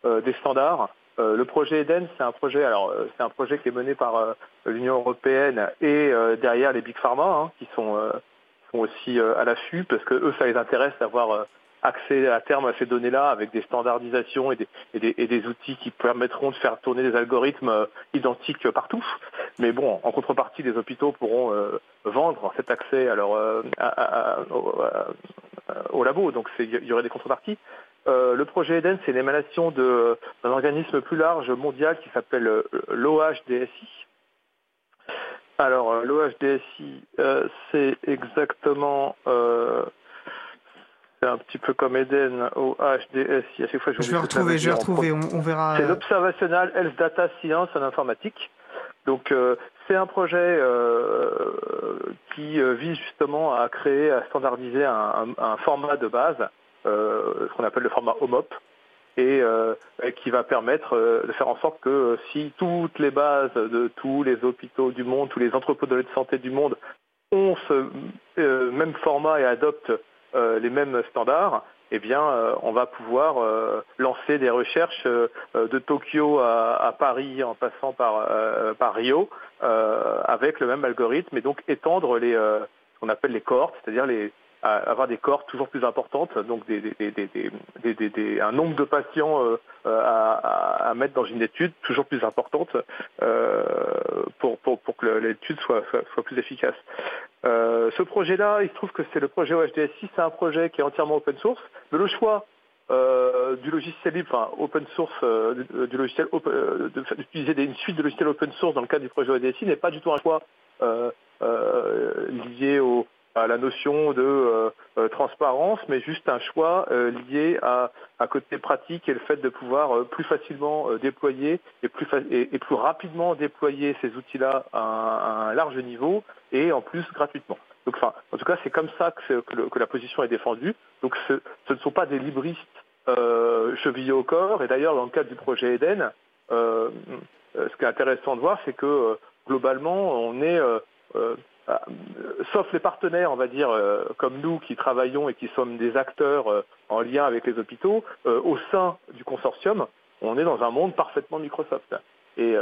des standards. le projet Eden, c'est un projet, alors c'est un projet qui est mené par l'Union européenne et derrière les big pharma hein, qui sont, sont aussi à l'affût parce que eux ça les intéresse d'avoir accès à terme à ces données-là avec des standardisations et des, et, des, outils qui permettront de faire tourner des algorithmes euh, identiques partout. Mais bon, en contrepartie, les hôpitaux pourront euh, vendre cet accès alors euh, au, labo, donc il y aurait des contreparties. le projet Eden, c'est l'émanation d'un organisme plus large mondial qui s'appelle l'OHDSI. Alors, l'OHDSI, c'est exactement c'est un petit peu comme Eden au HDS. Il y a chaque fois, je, vais retrouver, je vais retrouver, on, verra. C'est l'Observational Health Data Science en informatique. Donc euh, c'est un projet euh, qui euh, vise justement à créer, à standardiser un, un, format de base, ce qu'on appelle le format HOMOP, et qui va permettre de faire en sorte que si toutes les bases de tous les hôpitaux du monde, tous les entrepôts de santé du monde ont ce même format et adoptent les mêmes standards, eh bien, euh, on va pouvoir euh, lancer des recherches de Tokyo à, Paris en passant par, par Rio avec le même algorithme et donc étendre les, ce qu'on appelle les cohortes, c'est-à-dire les, avoir des cohortes toujours plus importantes, donc des, des, un nombre de patients à, à, mettre dans une étude toujours plus importante pour, pour, pour, que l'étude soit, soit, plus efficace. Euh, ce projet-là, il se trouve que c'est le projet OHDS6, c'est un projet qui est entièrement open source, mais le choix euh, du logiciel libre, enfin open source, euh, du, logiciel d'utiliser une suite de logiciels open source dans le cadre du projet OHDS6 n'est pas du tout un choix lié au, à la notion de transparence, mais juste un choix lié à un côté pratique et le fait de pouvoir plus facilement déployer et plus, et, plus rapidement déployer ces outils-là à, un large niveau et en plus gratuitement. Donc, enfin, en tout cas, c'est comme ça que, la position est défendue. Donc, ce, ne sont pas des libristes euh, chevillés au corps. Et d'ailleurs, dans le cadre du projet Eden, euh, euh, ce qui est intéressant de voir, c'est que globalement, on est, sauf les partenaires, on va dire, comme nous qui travaillons et qui sommes des acteurs en lien avec les hôpitaux, au sein du consortium, on est dans un monde parfaitement Microsoft. Et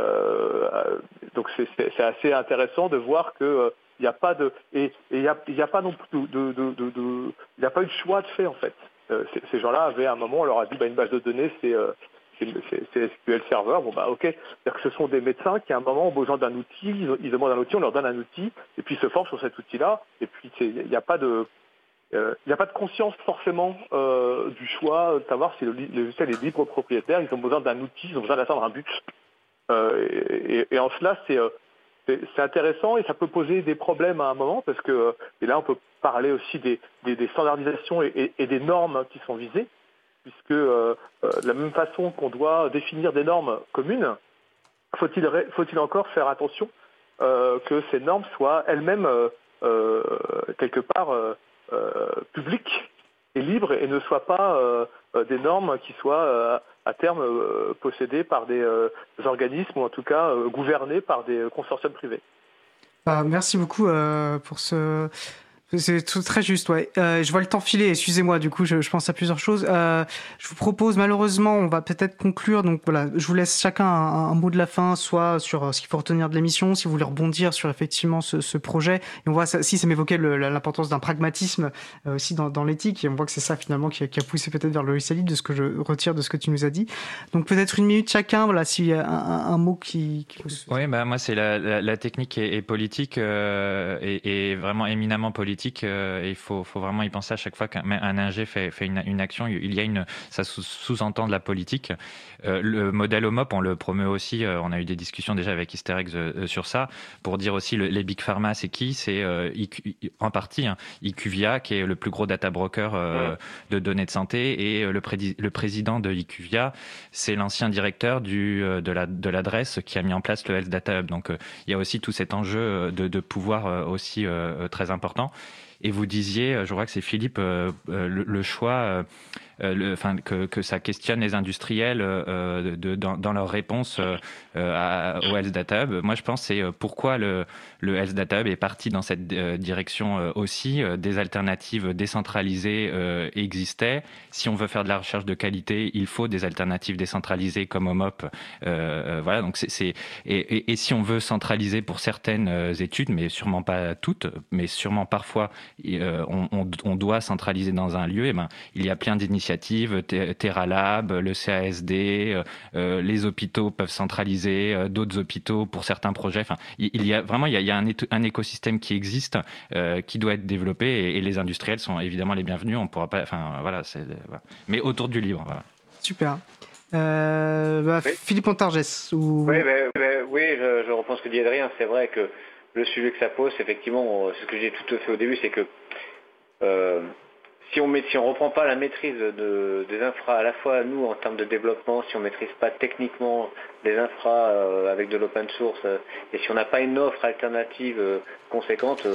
donc c'est assez intéressant de voir que il n'y a pas de et il n'y a, pas non plus de, il n'y a pas eu de choix de fait en fait. Euh, ces gens-là avaient à un moment, on leur a dit bah, une base de données euh, c'est SQL Server. Bon bah ok, c'est-à-dire que ce sont des médecins qui à un moment ont besoin d'un outil, ils, demandent un outil, on leur donne un outil et puis ils se forment sur cet outil-là. Et puis il n'y a pas de euh, il n'y a pas de conscience forcément euh, du choix de savoir si le, logiciel est libre propriétaire. Ils ont besoin d'un outil, ils ont besoin d'atteindre un but. Euh, et, en cela, c'est c'est intéressant et ça peut poser des problèmes à un moment parce que, et là on peut parler aussi des, standardisations et, des normes qui sont visées, puisque euh, euh, de la même façon qu'on doit définir des normes communes, faut-il encore faire attention euh, que ces normes soient elles-mêmes quelque part publiques et libres et ne soient pas des normes qui soient à terme possédés par des, organismes ou en tout cas gouvernés par des consortiums privés. Bah, merci beaucoup pour ce, c'est très juste, ouais. Euh, je vois le temps filer, excusez-moi, du coup, je, je, pense à plusieurs choses. Euh, je vous propose, malheureusement, on va peut-être conclure, donc voilà, je vous laisse chacun un, un mot de la fin, soit sur euh, ce qu'il faut retenir de l'émission, si vous voulez rebondir sur effectivement ce, ce projet. Et on voit si ça m'évoquait l'importance d'un pragmatisme euh, aussi dans, dans l'éthique, et on voit que c'est ça finalement qui a, qui a poussé peut-être vers le logiciel de ce que je retire de ce que tu nous as dit. Donc peut-être une minute chacun, voilà, s'il y a un, un, mot qui... qui... Oui, bah, moi, c'est la, la, technique et, politique, euh, et, et vraiment éminemment politique euh, et il faut, faut, vraiment y penser à chaque fois qu'un ingé fait, fait une, une, action. Il y a une, ça sous-entend de la politique. Euh, le modèle HOMOP, on le promeut aussi. Euh, on a eu des discussions déjà avec Hysterex sur ça pour dire aussi le, les big pharma, c'est qui? C'est en partie hein, IQVIA qui est le plus gros data broker de données de santé et le, le président de IQVIA, c'est l'ancien directeur du, de l'adresse la, de qui a mis en place le Health Data Hub. Donc il y a aussi tout cet enjeu de, de pouvoir aussi très important. Et vous disiez, je crois que c'est Philippe, le, le, choix euh, enfin, que, ça questionne les industriels euh, dans, leur réponse euh, au Health Data Hub. Moi, je pense c'est pourquoi le, le Health Data Hub est parti dans cette direction aussi. Des alternatives décentralisées existaient. Si on veut faire de la recherche de qualité, il faut des alternatives décentralisées comme OMOP. voilà, donc c'est et, si on veut centraliser pour certaines études, mais sûrement pas toutes, mais sûrement parfois, on, on, doit centraliser dans un lieu. Et ben, il y a plein d'initiatives TerraLab, le CASD, euh, euh, les hôpitaux peuvent centraliser, euh, d'autres hôpitaux pour certains projets. Enfin, il y a vraiment il y a, un, écosystème qui existe, qui doit être développé, et, les industriels sont évidemment les bienvenus. On pourra pas, enfin voilà, c'est mais autour du livre. Super. Bah, Philippe Montargès. Ou... Oui, oui je, reprends ce que dit Adrien. C'est vrai que le sujet que ça pose, effectivement, ce que j'ai tout fait au début, c'est que si on ne reprend pas la maîtrise de, des infras, à la fois nous en termes de développement, si on ne maîtrise pas techniquement les infras euh, avec de l'open source, euh, et si on n'a pas une offre alternative euh, conséquente,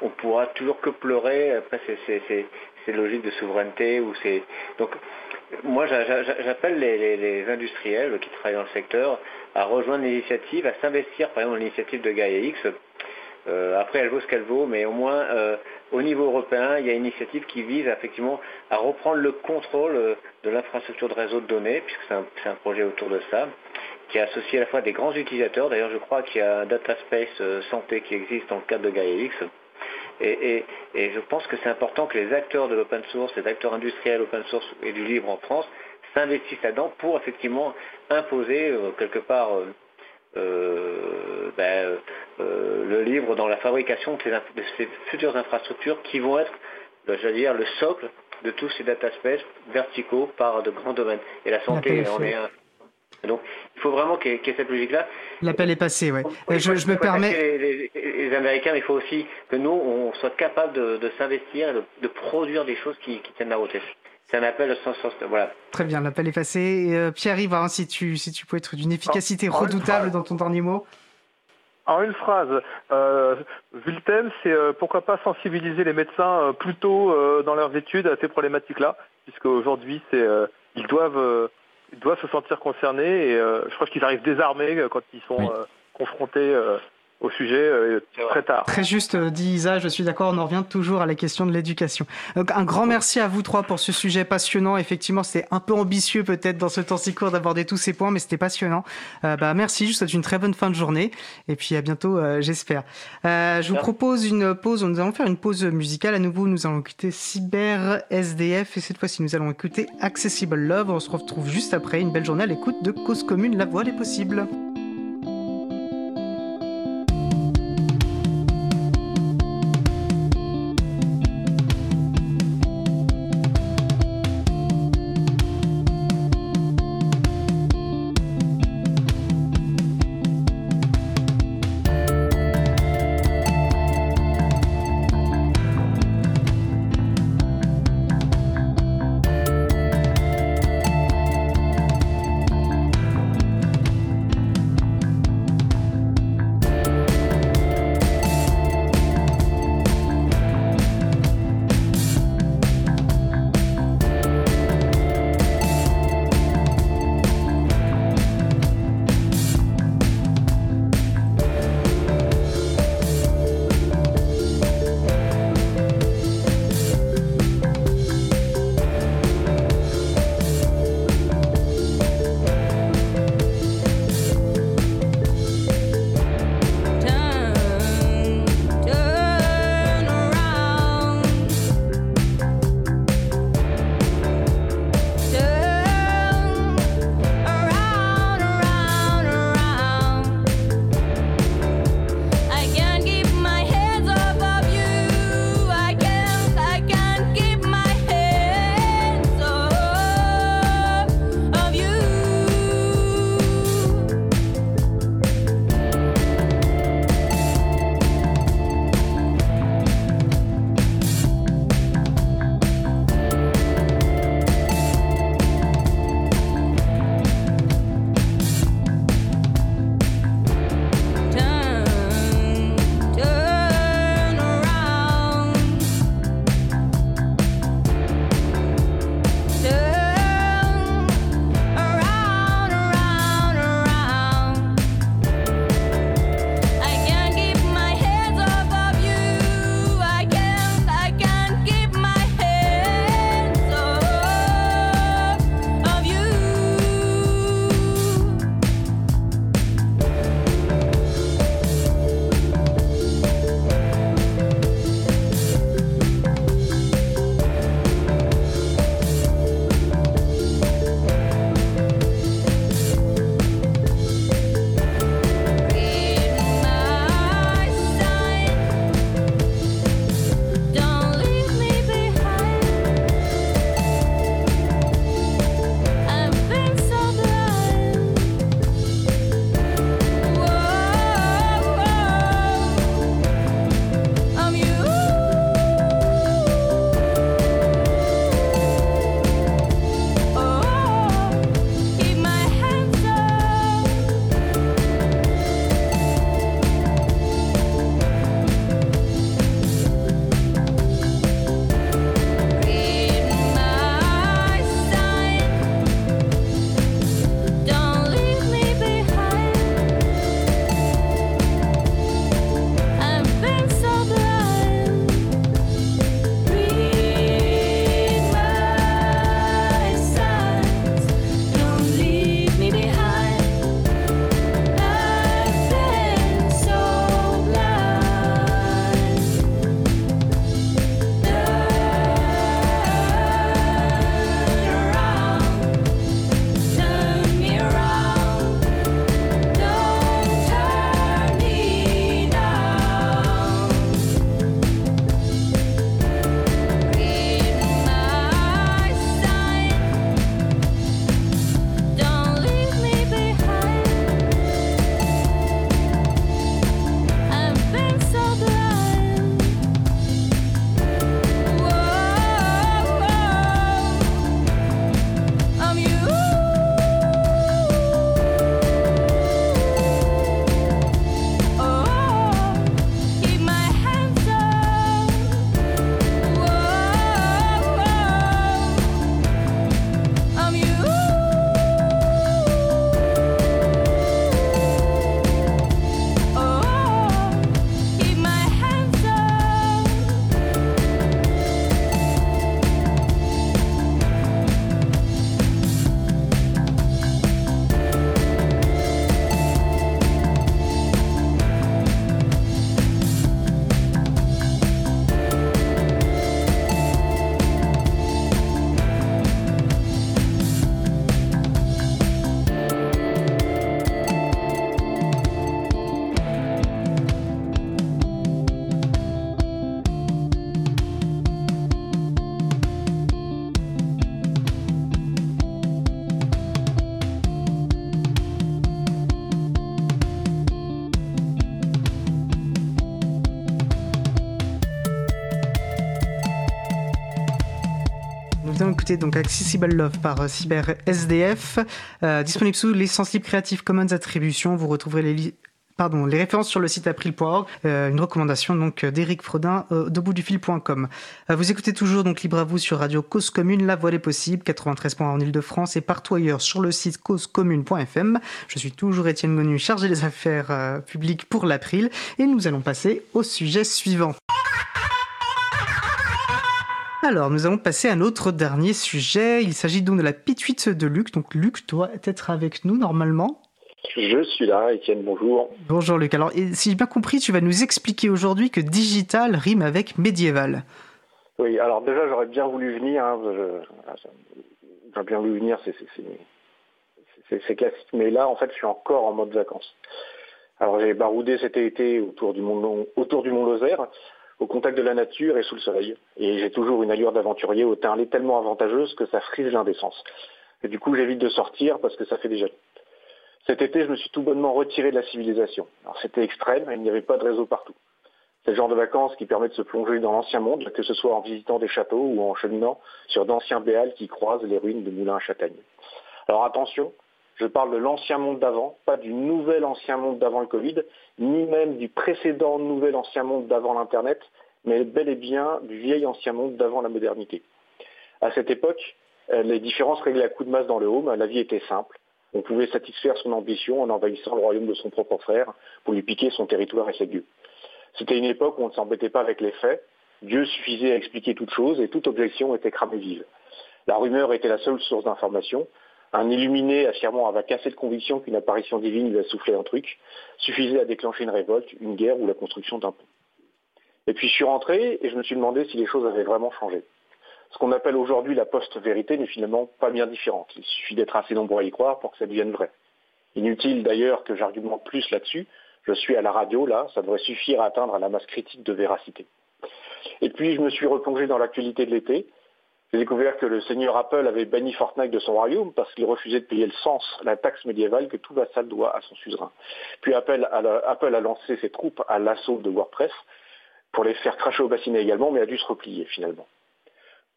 on pourra toujours que pleurer. Après, c'est logique de souveraineté ou c'est donc moi j'appelle les, les, industriels qui travaillent dans le secteur à rejoindre l'initiative, à s'investir par exemple dans l'initiative de Gaia X. après, elle vaut ce qu'elle vaut, mais au moins au niveau européen, il y a une initiative qui vise effectivement à reprendre le contrôle euh, de l'infrastructure de réseau de données, puisque c'est un, projet autour de ça, qui associe à la fois des grands utilisateurs. D'ailleurs, je crois qu'il y a un data space euh, santé qui existe dans le cadre de GaiaX. Et, et, je pense que c'est important que les acteurs de l'open source, les acteurs industriels open source et du libre en France s'investissent là-dedans pour effectivement imposer euh, quelque part euh, ben, euh, le livre dans la fabrication de ces, futures infrastructures qui vont être, ben, j'allais dire, le socle de tous ces data spaces verticaux par de grands domaines. Et la santé en est un. Donc, il faut vraiment qu'il y, ait cette logique-là. L'appel est passé, ouais. je, je me permets. Les, les, Américains, il faut aussi que nous, on soit capable de, s'investir et de, produire des choses qui, tiennent la route. C'est un appel sans sens. Voilà. Très bien, l'appel est passé. Euh, Pierre-Yves, hein, si, tu, si tu peux être d'une efficacité redoutable dans ton dernier mot. En une phrase, euh, vu le thème, c'est euh, pourquoi pas sensibiliser les médecins euh, plus tôt euh, dans leurs études à ces problématiques-là, puisque aujourd'hui, c'est ils doivent ils doivent se sentir concernés et je crois qu'ils arrivent désarmés quand ils sont confrontés au sujet euh, très tard. Très juste euh, dit Isa, je suis d'accord, on en revient toujours à la question de l'éducation. Donc un grand merci à vous trois pour ce sujet passionnant. Effectivement, c'était un peu ambitieux peut-être dans ce temps si court d'aborder tous ces points, mais c'était passionnant. Euh, bah, merci, je vous souhaite une très bonne fin de journée et puis à bientôt, j'espère. je vous propose une pause, nous allons faire une pause musicale. À nouveau, nous allons écouter Cyber SDF et cette fois-ci, nous allons écouter Accessible Love. On se retrouve juste après. Une belle journée à l'écoute de Cause Commune, la voix des possibles. Donc Accessible Love par euh, Cyber SDF, euh, disponible sous licence libre Creative Commons Attribution. Vous retrouverez les, références sur le site april.org, euh, une recommandation donc d'Éric Frodin euh, deboutdufil.com. Vous écoutez toujours donc Libre à vous sur Radio Cause Commune, la voix des possibles, 93 points en Ile-de-France et partout ailleurs sur le site causecommune.fm. Je suis toujours Étienne Gonu, chargé des affaires publiques pour l'April et nous allons passer au sujet suivant. Alors, nous allons passer à notre dernier sujet. Il s'agit donc de la pituite de Luc. Donc, Luc doit être avec nous normalement. Je suis là, Étienne, bonjour. Bonjour Luc. Alors, si j'ai bien compris, tu vas nous expliquer aujourd'hui que digital rime avec médiéval. Oui, alors déjà, j'aurais bien voulu venir. Hein, j'aurais bien voulu venir, c'est classique. Mais là, en fait, je suis encore en mode vacances. Alors, j'ai baroudé cet été autour du Mont, autour du Mont Lozère, au contact de la nature et sous le soleil. Et j'ai toujours une allure d'aventurier au teint tellement avantageuse que ça frise l'indécence. Et du coup, j'évite de sortir parce que ça fait déjà cet été, je me suis tout bonnement retiré de la civilisation. Alors c'était extrême, il n'y avait pas de réseau partout. C'est le genre de vacances qui permet de se plonger dans l'ancien monde, que ce soit en visitant des châteaux ou en cheminant sur d'anciens béals qui croisent les ruines de moulins à châtaigne. Alors attention, je parle de l'ancien monde d'avant, pas du nouvel ancien monde d'avant le Covid, ni même du précédent nouvel ancien monde d'avant l'Internet, mais bel et bien du vieil ancien monde d'avant la modernité. À cette époque, euh, les différences réglaient à coups de masse dans le home, la vie était simple. On pouvait satisfaire son ambition en envahissant le royaume de son propre frère pour lui piquer son territoire et ses dieux. C'était une époque où on ne s'embêtait pas avec les faits. Dieu suffisait à expliquer toute chose et toute objection était cramée vive. La rumeur était la seule source d'information. Un illuminé affirmant avec assez de conviction qu'une apparition divine lui a soufflé un truc suffisait à déclencher une révolte, une guerre ou la construction d'un pont. Et puis je suis rentré et je me suis demandé si les choses avaient vraiment changé. Ce qu'on appelle aujourd'hui la post-vérité n'est finalement pas bien différente. Il suffit d'être assez nombreux à y croire pour que ça devienne vrai. Inutile d'ailleurs que j'argumente plus là-dessus. Je suis à la radio, là, ça devrait suffire à atteindre la masse critique de véracité. Et puis je me suis replongé dans l'actualité de l'été. J'ai découvert que le seigneur Apple avait banni Fortnite de son royaume parce qu'il refusait de payer le sens, la taxe médiévale que tout vassal doit à son suzerain. Puis Apple a, lancé ses troupes à l'assaut de WordPress pour les faire cracher au bassinet également, mais a dû se replier finalement.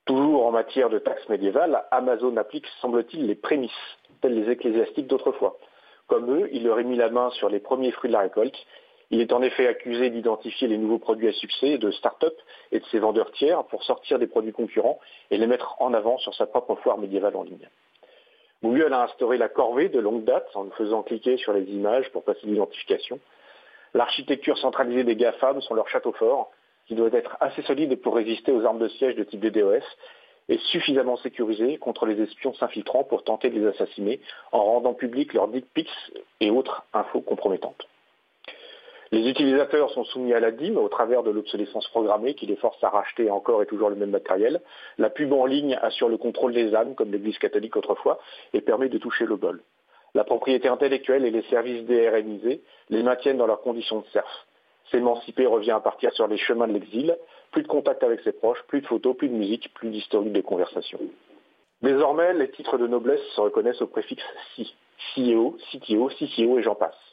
Toujours en matière de taxes médiévales, Amazon applique, semble-t-il, les prémices, telles les ecclésiastiques d'autrefois. Comme eux, il leur est mis la main sur les premiers fruits de la récolte. Il est en effet accusé d'identifier les nouveaux produits à succès de start-up et de ses vendeurs tiers pour sortir des produits concurrents et les mettre en avant sur sa propre foire médiévale en ligne. Google a instauré la corvée de longue date en nous faisant cliquer sur les images pour passer l'identification. L'architecture centralisée des GAFAM sont leur château fort qui doit être assez solide pour résister aux armes de siège de type DDoS et suffisamment sécurisé contre les espions s'infiltrant pour tenter de les assassiner en rendant public leurs dick pics et autres infos compromettantes. Les utilisateurs sont soumis à la dîme au travers de l'obsolescence programmée qui les force à racheter encore et toujours le même matériel. La pub en ligne assure le contrôle des âmes, comme l'Église catholique autrefois, et permet de toucher le bol. La propriété intellectuelle et les services DRNisés les maintiennent dans leurs conditions de serf. S'émanciper revient à partir sur les chemins de l'exil, plus de contact avec ses proches, plus de photos, plus de musique, plus d'historique de conversation. Désormais, les titres de noblesse se reconnaissent au préfixe si, CEO, CTO, CCO et j'en passe.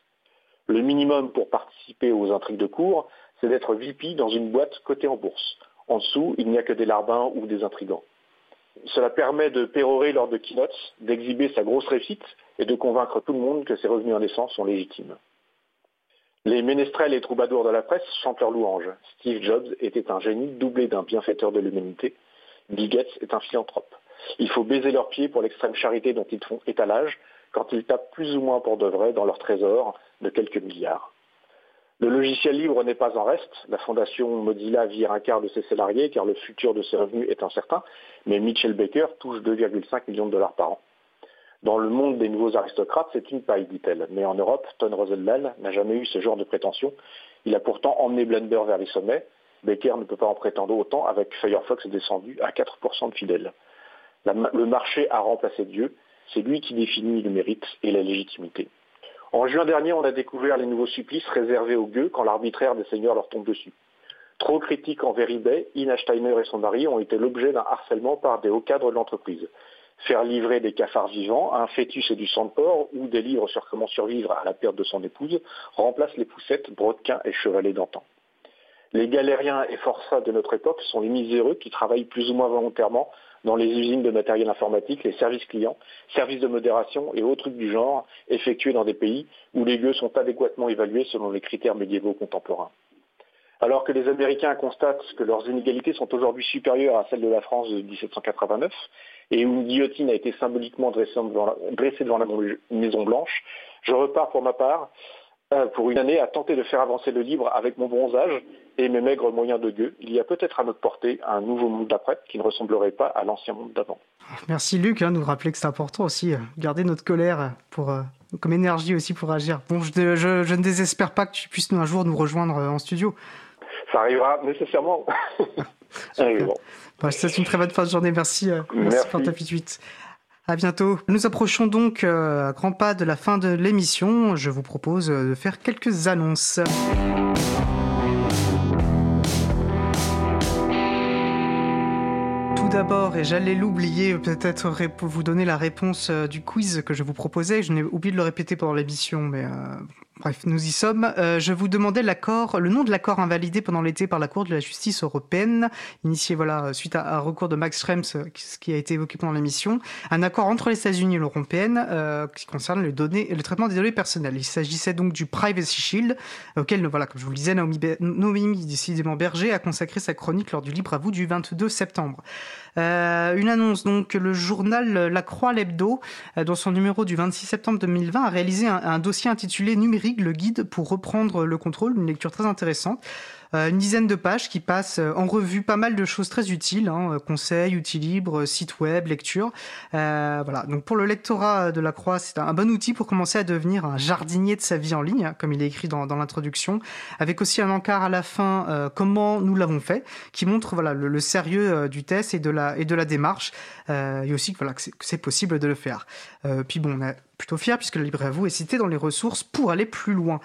Le minimum pour participer aux intrigues de cours, c'est d'être VP dans une boîte cotée en bourse. En dessous, il n'y a que des larbins ou des intrigants. Cela permet de pérorer lors de keynotes, d'exhiber sa grosse réussite et de convaincre tout le monde que ses revenus en essence sont légitimes. Les ménestrels et troubadours de la presse chantent leur louange. Steve Jobs était un génie doublé d'un bienfaiteur de l'humanité. Bill Gates est un philanthrope. Il faut baiser leurs pieds pour l'extrême charité dont ils font étalage quand ils tapent plus ou moins pour de vrai dans leur trésor de quelques milliards. Le logiciel libre n'est pas en reste. La fondation Mozilla vire un quart de ses salariés car le futur de ses revenus est incertain, mais Mitchell Baker touche 2,5 millions de dollars par an. Dans le monde des nouveaux aristocrates, c'est une paille, dit-elle. Mais en Europe, Ton Rosendahl n'a jamais eu ce genre de prétention. Il a pourtant emmené Blender vers les sommets. Baker ne peut pas en prétendre autant avec Firefox descendu à 4% de fidèles. le marché a remplacé Dieu. C'est lui qui définit le mérite et la légitimité. En juin dernier, on a découvert les nouveaux supplices réservés aux gueux quand l'arbitraire des seigneurs leur tombe dessus. Trop critiques envers eBay, Ina Steiner et son mari ont été l'objet d'un harcèlement par des hauts cadres de l'entreprise faire livrer des cafards vivants, un fœtus et du sang de porc, ou des livres sur comment survivre à la perte de son épouse, remplacent les poussettes, brodequins et chevalets d'antan. Les galériens et forçats de notre époque sont les miséreux qui travaillent plus ou moins volontairement dans les usines de matériel informatique, les services clients, services de modération et autres trucs du genre effectués dans des pays où les lieux sont adéquatement évalués selon les critères médiévaux contemporains. Alors que les Américains constatent que leurs inégalités sont aujourd'hui supérieures à celles de la France de 1789 et où une guillotine a été symboliquement dressée devant la, Maison Blanche, je repars pour ma part euh, pour une année à tenter de faire avancer le livre avec mon bronzage et mes maigres moyens de gueux. Il y a peut-être à notre portée un nouveau monde d'après qui ne ressemblerait pas à l'ancien monde d'avant. Merci Luc, hein, de nous rappeler que c'est important aussi, euh, garder notre colère pour, euh, comme énergie aussi pour agir. Bon, je, ne désespère pas que tu puisses un jour nous rejoindre en studio. Ça arrivera nécessairement. Bah, c'est une très bonne fin de journée. Merci, merci, pour ta petite à bientôt. Nous approchons donc euh, à grands pas de la fin de l'émission. Je vous propose euh, de faire quelques annonces. D'abord, et j'allais l'oublier, peut-être vous donner la réponse euh, du quiz que je vous proposais. Je n'ai oublié de le répéter pendant l'émission, mais Bref, nous y sommes. Euh, je vous demandais l'accord, le nom de l'accord invalidé pendant l'été par la Cour de la justice européenne, initié voilà suite à un recours de Max Schrems, ce euh, qui a été évoqué pendant l'émission, un accord entre les États-Unis et l'Union européenne euh, qui concerne le, données, le traitement des données personnelles. Il s'agissait donc du Privacy Shield, auquel, voilà, comme je vous le disais, Naomi, Naomi décidément Berger a consacré sa chronique lors du Libre à vous du 22 septembre. Euh, une annonce donc le journal La Croix l'Hebdo, euh, dans son numéro du 26 septembre 2020, a réalisé un, un dossier intitulé Numérique, le guide pour reprendre le contrôle, une lecture très intéressante. Euh, une dizaine de pages qui passent euh, en revue pas mal de choses très utiles, hein, euh, conseils, outils libres, sites web, lecture. voilà. Donc pour le lectorat de la Croix, c'est un bon outil pour commencer à devenir un jardinier de sa vie en ligne, hein, comme il est écrit dans, l'introduction, avec aussi un encart à la fin comment nous l'avons fait, qui montre voilà le, sérieux du test et de la et de la démarche, et aussi voilà que c'est possible de le faire. puis bon, on a plutôt fier puisque le livre à vous est cité dans les ressources pour aller plus loin.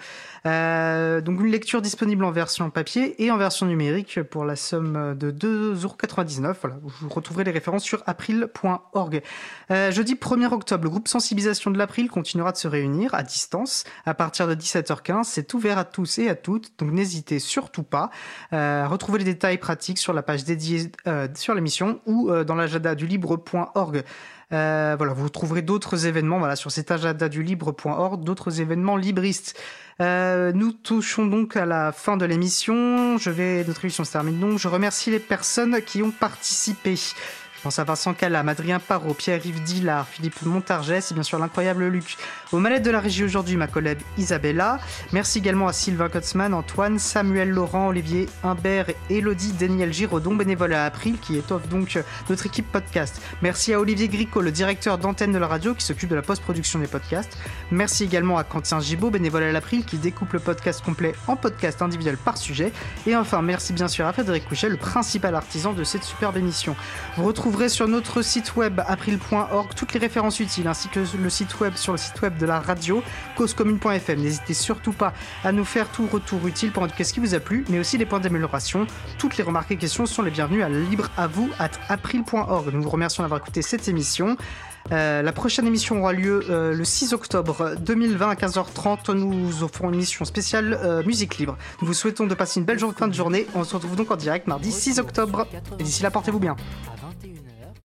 Euh, donc une lecture disponible en version papier et en version numérique pour la somme de 2,99€. Voilà, vous retrouverez les références sur april.org. Euh, jeudi 1er octobre, le groupe sensibilisation de l'April continuera de se réunir à distance à partir de 17h15. C'est ouvert à tous et à toutes, donc n'hésitez surtout pas. Euh, retrouvez les détails pratiques sur la page dédiée euh, sur l'émission ou dans l'agenda du libre.org. Euh, voilà, vous trouverez d'autres événements voilà, sur cet agenda du libre.org, d'autres événements libristes. Euh, nous touchons donc à la fin de l'émission. Je vais, notre émission se termine donc. Je remercie les personnes qui ont participé. Je pense à Vincent Calam, Adrien Parot, Pierre-Yves Dillard, Philippe Montargès et bien sûr l'incroyable Luc. Au manettes de la régie aujourd'hui, ma collègue Isabella. Merci également à Sylvain Kotzmann, Antoine, Samuel Laurent, Olivier Humbert et Elodie Daniel Giraudon, bénévole à April, qui étoffe donc notre équipe podcast. Merci à Olivier Gricot, le directeur d'antenne de la radio, qui s'occupe de la post-production des podcasts. Merci également à Quentin Gibaud, bénévole à l'April, qui découpe le podcast complet en podcast individuel par sujet. Et enfin, merci bien sûr à Frédéric Couchet, le principal artisan de cette superbe émission. Vous retrouvez trouverez sur notre site web april.org toutes les références utiles ainsi que le site web sur le site web de la radio causecommune.fm. N'hésitez surtout pas à nous faire tout retour utile pour indiquer ce qui vous a plu, mais aussi les points d'amélioration. Toutes les remarques et questions sont les bienvenues à libre à vous at april.org. Nous vous remercions d'avoir écouté cette émission. Euh, la prochaine émission aura lieu euh, le 6 octobre 2020 à 15h30. Nous offrons une émission spéciale euh, musique libre. Nous vous souhaitons de passer une belle fin de journée. On se retrouve donc en direct mardi 6 octobre. Et d'ici là, portez-vous bien. 21h.